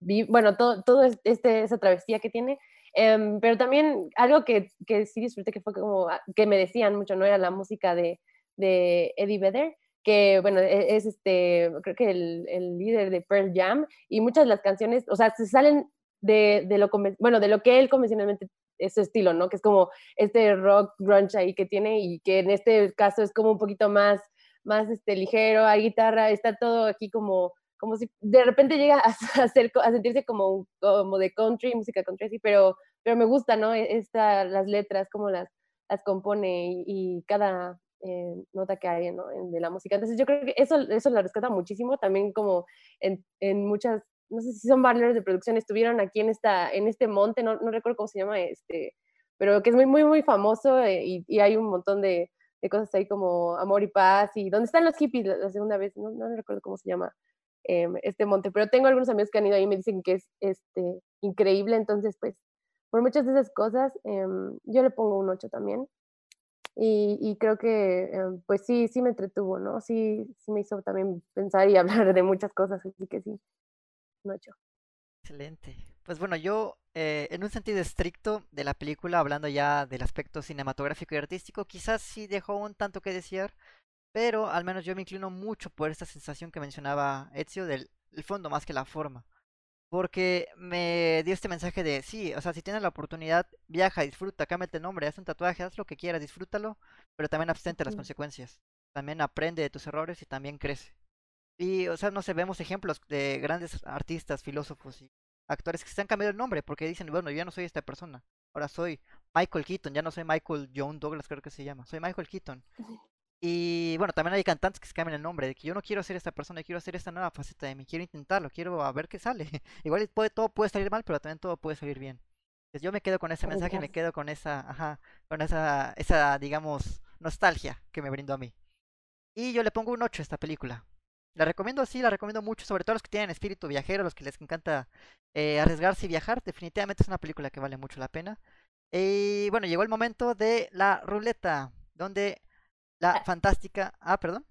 vi, bueno, todo, todo este, esa travesía que tiene. Em, pero también algo que, que, sí disfruté que fue como, ah, que me decían mucho, ¿no? Era la música de, de Eddie Vedder que bueno, e, es este, creo que el, el, líder de Pearl Jam, y muchas de las canciones, o sea, se salen de, de lo, bueno, de lo que él convencionalmente es su estilo, ¿no? Que es como este rock grunge ahí que tiene y que en este caso es como un poquito más, más este, ligero, hay guitarra, está todo aquí como, como si de repente llega a, *laughs* hacer, a sentirse como, como de country, música country, pero, pero me gusta, ¿no? E, esta, las letras, cómo las, las compone y, cada eh, nota que hay ¿no? de la música. Entonces yo creo que eso, eso lo rescata muchísimo, también como en, en muchas no sé si son partners de producción, estuvieron aquí en, esta, en este monte, no, no recuerdo cómo se llama, este, pero que es muy, muy, muy famoso eh, y, y, hay un montón de, de, cosas ahí como Amor y Paz y ¿dónde están los hippies? La, segunda vez, no, no, recuerdo cómo se llama eh, este monte, pero tengo algunos amigos que han ido ahí y me dicen que es este, increíble, entonces pues por muchas de esas cosas eh, yo le pongo un 8 también. Y, y, creo que em, pues sí, sí me entretuvo, ¿no? Sí, sí me hizo también pensar y *laughs* hablar de muchas cosas, así que sí, Excelente. Pues bueno, yo eh, en un sentido estricto de la película, hablando ya del aspecto cinematográfico y artístico, quizás sí dejó un tanto que desear, pero al menos yo me inclino mucho por esta sensación que mencionaba Ezio del fondo más que la forma. Porque me dio este mensaje de, sí, o sea, si tienes la oportunidad, viaja, disfruta, cámbiate el nombre, haz un tatuaje, haz lo que quieras, disfrútalo, pero también abstente las consecuencias. También aprende de tus errores y también crece. Y, o sea, no sé, vemos ejemplos de grandes artistas, filósofos y actores que se han cambiado el nombre porque dicen, bueno, yo ya no soy esta persona, ahora soy Michael Keaton, ya no soy Michael John Douglas, creo que se llama, soy Michael Keaton. Y bueno, también hay cantantes que se cambian el nombre, de que yo no quiero ser esta persona, quiero hacer esta nueva faceta de mí, quiero intentarlo, quiero a ver qué sale. *laughs* Igual puede, todo puede salir mal, pero también todo puede salir bien. Entonces yo me quedo con ese mensaje, me quedo con esa, ajá, con esa, esa, digamos, nostalgia que me brindó a mí. Y yo le pongo un 8 a esta película. La recomiendo, sí, la recomiendo mucho, sobre todo los que tienen espíritu viajero, los que les encanta eh, arriesgarse y viajar. Definitivamente es una película que vale mucho la pena. Y bueno, llegó el momento de la ruleta, donde la ah. fantástica. Ah, perdón.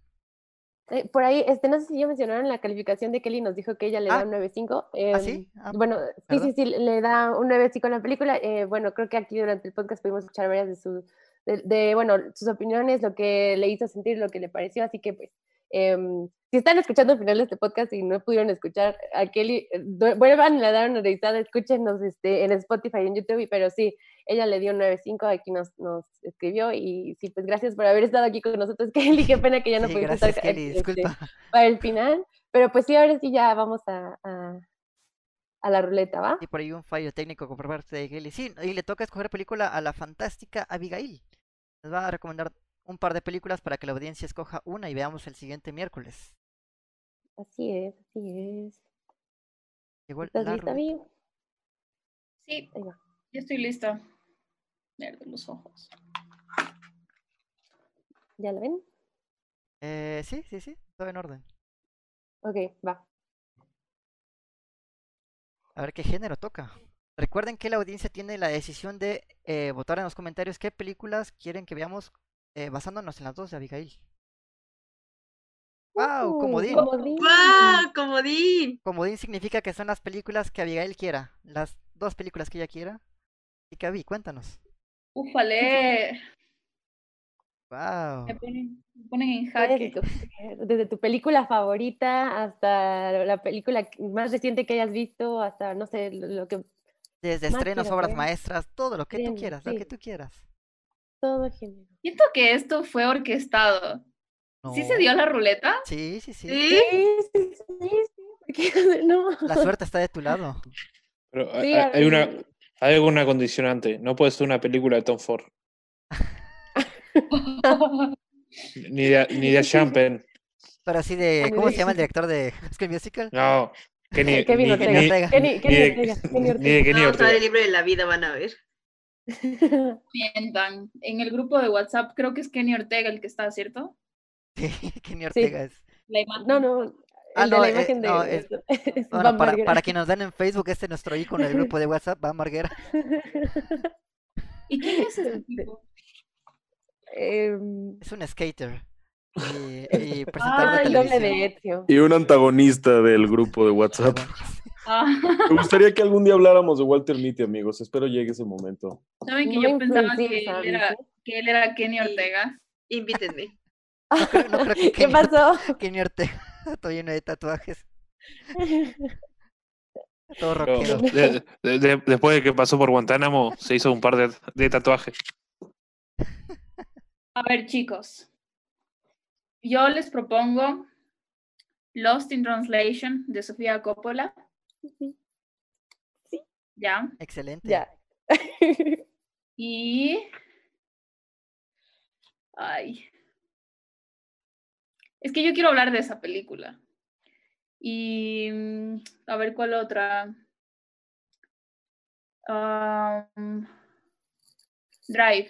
Eh, por ahí, este, no sé si ya mencionaron la calificación de Kelly, nos dijo que ella le da ah. un 9.5. Eh, ¿Ah, sí? Ah, bueno, sí, sí, sí, le da un 9.5 a la película. Eh, bueno, creo que aquí durante el podcast pudimos escuchar varias de sus, de, de, bueno, sus opiniones, lo que le hizo sentir, lo que le pareció, así que pues Em, si están escuchando al final de este podcast y no pudieron escuchar a Kelly, eh, vuelvan a dar una revisada, escúchenos este, en Spotify y en YouTube, pero sí, ella le dio un 9.5, aquí nos, nos escribió y sí, pues gracias por haber estado aquí con nosotros, *laughs* Kelly, qué pena que ya no sí, pudiste estar Kelly, este, para el final, pero pues sí, ahora sí ya vamos a, a, a la ruleta, ¿va? Y por ahí un fallo técnico por parte de Kelly, sí, y le toca escoger película a la fantástica Abigail, nos va a recomendar un par de películas para que la audiencia escoja una y veamos el siguiente miércoles. Así es, así es. Llegó el, ¿Estás lista, amigo? Sí, ya estoy lista. Verde los ojos. ¿Ya lo ven? Eh, sí, sí, sí, todo en orden. Ok, va. A ver qué género toca. Recuerden que la audiencia tiene la decisión de eh, votar en los comentarios qué películas quieren que veamos eh, basándonos en las dos de Abigail. Wow, comodín. comodín. ¡Wow! ¡Comodín! Comodín significa que son las películas que Abigail quiera. Las dos películas que ella quiera. Y que Abby, cuéntanos. Ufale, Wow. me ponen, me ponen en jaque. Desde tu película favorita hasta la película más reciente que hayas visto, hasta no sé, lo que Desde estrenos, obras ver. maestras, todo lo que tú quieras, lo que tú quieras. Todo género. Siento que esto fue orquestado. ¿Sí se No. dio la ruleta? Sí, sí, sí. ¿Sí? Sí, sí, sí, sí, porque *laughs* no. La suerte está de tu lado. Pero Sí, hay, a hay una, hay alguna condicionante. No puede ser una película de Tom Ford. *laughs* Ni de, ni de Champagne. Pero así de. ¿Cómo se llama el sí. director de School Musical? No. Que ni, Kevin ni- Ortega. ni- Ortega. Kenny, ni Kenny de- Ortega, Kenny ni de Ortega. Kenny Ortega. libro de la vida, van a ver. *laughs* Mientan. En el grupo de WhatsApp creo que es Kenny Ortega el que está, ¿cierto? Sí, *laughs* Kenny Ortega es. La imagen. No, no. Ah, el no, de la eh, imagen de. no, es- *laughs* es Bueno, Van para, para quienes nos dan en Facebook, este es nuestro icono del grupo de WhatsApp, va Marguera. ¿Y quién es ese tipo? Em, Es un skater. Y, y presentador Ah, de el doble televisión. de Ezio. Y un antagonista del grupo de WhatsApp. Ah, Me gustaría que algún día habláramos de Walter Mitty, amigos. Espero llegue ese momento. ¿Saben que No yo pensaba que él, era, que él era Kenny. Ortega? Invítenme. *laughs* No creo, no creo que ¿Qué Kenny, pasó? Kenny Ortega está lleno de tatuajes. *laughs* Todo rockero. de- de- de- después de que pasó por Guantánamo, se hizo un par de, de tatuajes. A ver, chicos. Yo les propongo Lost in Translation de Sofía Coppola. Ya. Excelente. ya. *laughs* Y. Ay. Es que yo quiero hablar de esa película. Y. mm, A ver cuál otra. Drive.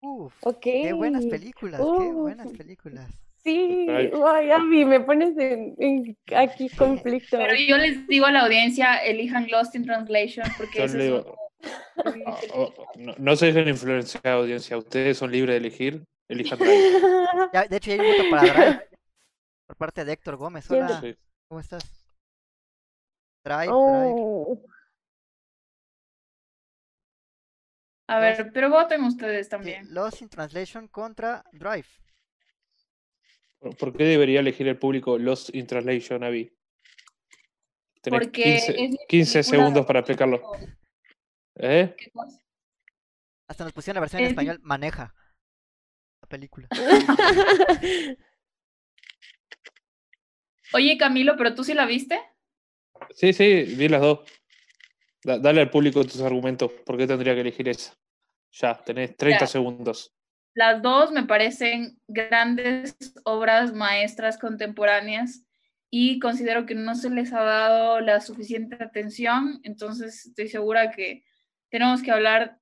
Uf, ok. qué buenas películas, qué buenas películas. Sí, Ay. ay, Abby, me pones en, en aquí conflicto. Pero yo les digo a la audiencia, elijan Lost in Translation porque eso es un- "Ah, oh, no, no se dejen influenciar, audiencia. Ustedes son libres de elegir. Elijan Drive. *laughs* Ya, de hecho, ya hay un voto para Drive por parte de Héctor Gómez. Hola, Sí. ¿cómo estás? Drive, Drive. Oh, A ver, pero voten ustedes Sí, también. Lost in Translation contra Drive. ¿Por- ¿Por qué debería elegir el público Lost in Translation, Avi? Tenés Porque 15, es mi 15 película segundos para explicarlo. ¿Eh? ¿Qué cosa? Hasta nos pusieron la versión en Es- español, maneja la película. *laughs* Oye, Camilo, ¿pero tú sí la viste? Sí, sí, vi las dos. Da- dale al público tus argumentos. ¿Por qué tendría que elegir esa? Ya, tenés 30 Ya. segundos. Las dos me parecen grandes obras maestras contemporáneas y considero que no se les ha dado la suficiente atención, entonces estoy segura que tenemos que hablar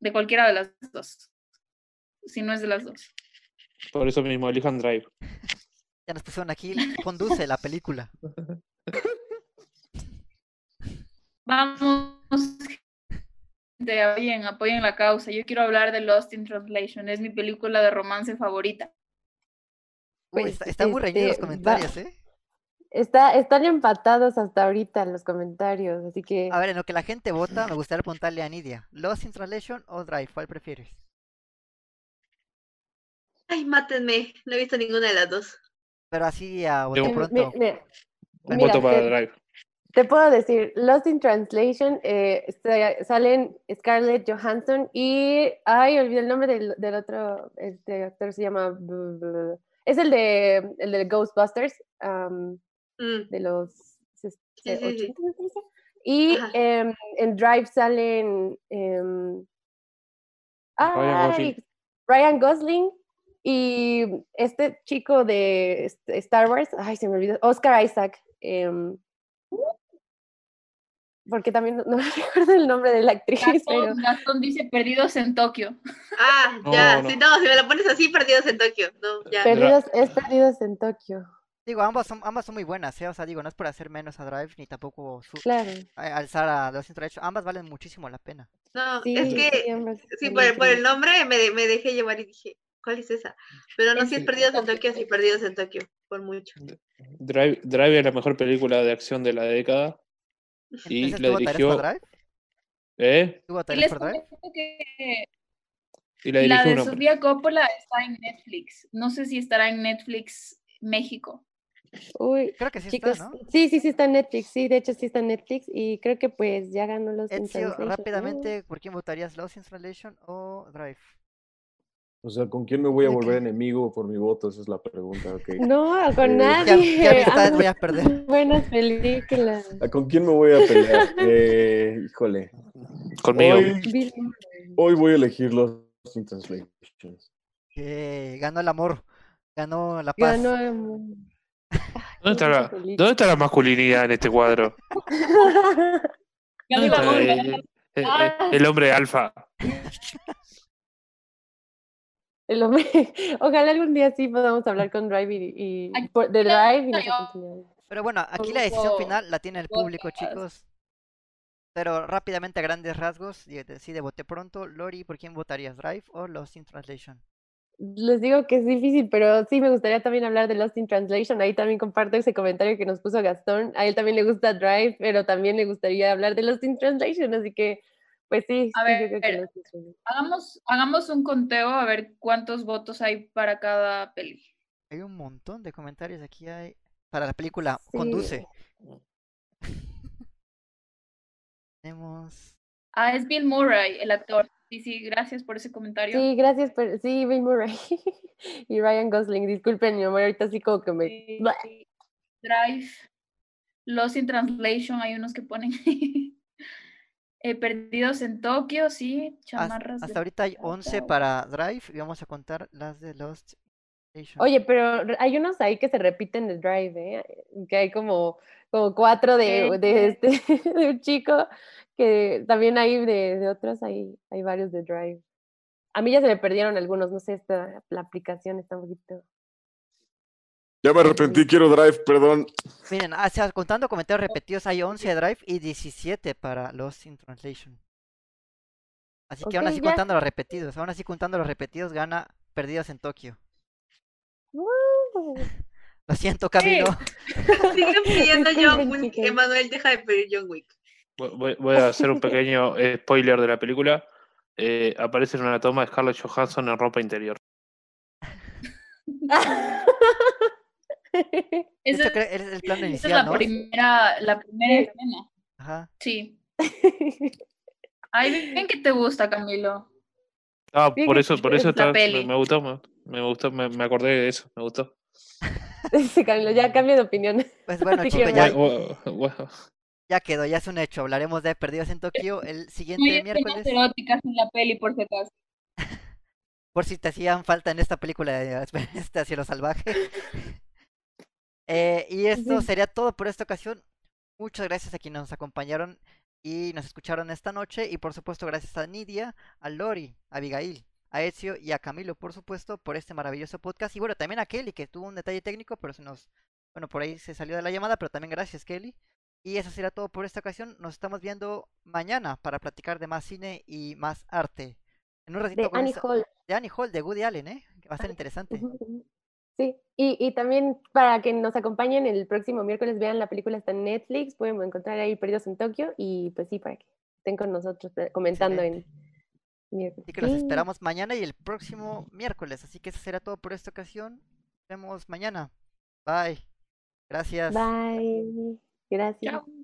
de cualquiera de las dos, si no es de las dos. Por eso mismo, elijan Drive. Ya nos pusieron aquí, conduce la película. *laughs* Vamos, gente, apoyen, apoyen la causa. Yo quiero hablar de Lost in Translation, es mi película de romance favorita. Uy, Pues, está, está muy reñido los este, va- comentarios, ¿eh? Está, están empatados hasta ahorita en los comentarios, así que A ver, en lo que la gente vota, me gustaría preguntarle a Nidia. ¿Lost in Translation o Drive? ¿Cuál prefieres? Ay, mátenme. No he visto ninguna de las dos. Pero así a Yo- mi- pronto. mira, Un Mira, voto para te- Drive. Te puedo decir, Lost in Translation, eh, sa- salen Scarlett Johansson y, ay, olvidé el nombre del, del otro, este actor se llama, es el de, el de Ghostbusters, Mm, de los ses- Sí, sí, sí. 80, me parece. Y em, en Drive salen Ryan ay, Gosling. Ryan Gosling y este chico de este, Star Wars, ay, se me olvidó, Oscar Isaac. em, porque también no, *laughs* no me recuerdo el nombre de la actriz, pero Gastón, Gastón dice perdidos en Tokio. Ah, ya. no. Sí, no, si me la pones así, perdidos en Tokio. No, ya. Perdidos, es Perdidos en Tokio, Digo, ambas son, ambas son muy buenas, ¿eh? O sea, digo, no es por hacer menos a Drive ni tampoco su- claro. a- alzar a in Translation. Ambas valen muchísimo la pena. No, Sí, es que sí, por, el- por el nombre me, de- me dejé llevar y dije, ¿cuál es esa? Pero no, Es si es perdidos en Tokio. Tokio, sí, perdidos en Tokio. por mucho. Drive, Drive es la mejor película de acción de la década. Y ¿Ese la tú votarías dirigió. ¿Eh? ¿Tú Y les que Y la la de. Sofía Coppola está en Netflix. No sé si estará en Netflix México. Uy, Creo que sí chicos, está, ¿no? sí, sí, sí está en Netflix, sí, de hecho sí está en Netflix y creo que pues ya ganó los Ezio, rápidamente, ¿por quién votarías? ¿Lost in Translation o Drive? O sea, ¿con quién me voy a ¿De volver enemigo por mi voto? Esa es la pregunta. *laughs* No, con Eh, ¿Qué, nadie. qué *laughs* amistades voy a perder? *laughs* Buenas películas. ¿A ¿Con quién me voy a pelear? Eh, híjole. Conmigo. Hoy, voy a elegir los in Translations. Que ganó el amor, ganó la paz. Ganó el- ¿Dónde está, la, Esa película. ¿Dónde está la masculinidad en este cuadro? Ganó el ¿Dónde amor, está, ganó eh, eh, eh, el hombre alfa? El hombre- *laughs* Ojalá algún día sí podamos hablar con Drive y, y- Aquí por- de Drive y. Pero bueno, aquí la decisión final la tiene el público, chicos. Pero rápidamente, a grandes rasgos, y decide voté pronto. Lori, ¿por quién votarías? ¿Drive o Lost in Translation? Les digo que es difícil, pero sí me gustaría también hablar de Lost in Translation. Ahí también comparto ese comentario que nos puso Gastón. A él también le gusta Drive, pero también le gustaría hablar de Lost in Translation. Así que, pues sí, A sí, ver. Hagamos, hagamos un conteo a ver cuántos votos hay para cada peli. Hay un montón de comentarios aquí hay para la película Sí. Conduce. *laughs* Tenemos Ah, es Bill Murray, el actor. Sí, sí, gracias por ese comentario. Sí, gracias. Por... Sí, Bill Murray *laughs* y Ryan Gosling. Disculpen, mi amor, ahorita sí como que me... Sí, Drive, Lost in Translation, hay unos que ponen *laughs* eh, Perdidos en Tokio, sí, chamarras. hasta de ahorita hay 11 plata. para Drive y vamos a contar las de Lost Translation. Oye, pero hay unos ahí que se repiten de Drive, ¿eh? Que hay como, como cuatro de, Sí. de este *laughs* de un chico que también hay de, de otros, hay, hay varios de Drive. A mí ya se me perdieron algunos, no sé, esta, la aplicación está un poquito. Ya me arrepentí, quiero Drive, perdón. Miren, ah, o sea, contando comentarios repetidos, hay 11 de Drive y 17 para Lost in Translation. Así que aún Ok, así ya. contando los repetidos, aún así contando los repetidos, gana Perdidos en Tokio. *laughs* Lo siento, Camilo. *laughs* Siguen pidiendo John Wick. Emanuel, deja de pedir John Wick. Voy- Voy, voy a hacer un pequeño eh, spoiler de la película. Eh, aparece en una toma de Scarlett Johansson en ropa interior. *laughs* *laughs* Es el plano esa es inicial, la ¿no? primera, la primera escena. Ajá. Sí. *laughs* Ay, bien que te gusta, Camilo. Ah, Bien por eso, por es eso está- me, gustó, me, me gustó, me, me acordé de eso, me gustó. *laughs* Sí, Camilo, ya cambia de opinión. Pues bueno, chicos, ya, Bueno, bueno, ya quedó, ya es un hecho. Hablaremos de Perdidos en Tokio el siguiente hay miércoles. eróticas en la peli, por si acaso. Por si te hacían falta en esta película de este Cielo Salvaje. Eh, y esto sería todo por esta ocasión. Muchas gracias a quienes nos acompañaron y nos escucharon esta noche. Y por supuesto, gracias a Nidia, a Lori, a Abigail, a Ezio y a Camilo, por supuesto, por este maravilloso podcast. Y bueno, también a Kelly, que tuvo un detalle técnico, pero se nos. Bueno, por ahí se salió de la llamada, pero también gracias, Kelly. Y eso será todo por esta ocasión. Nos estamos viendo mañana para platicar de más cine y más arte. En un ratito De con Annie Hall. de Annie Hall, de Woody Allen, ¿eh? Que va a ser interesante. Sí, y, y también para que nos acompañen el próximo miércoles, vean la película está en Netflix, pueden encontrar ahí Perdidos en Tokio y pues sí, para que estén con nosotros eh, comentando en miércoles. Así que los Sí, esperamos mañana y el próximo miércoles. Así que eso será todo por esta ocasión. Nos vemos mañana. Bye. Gracias. Bye. Gracias. Chao.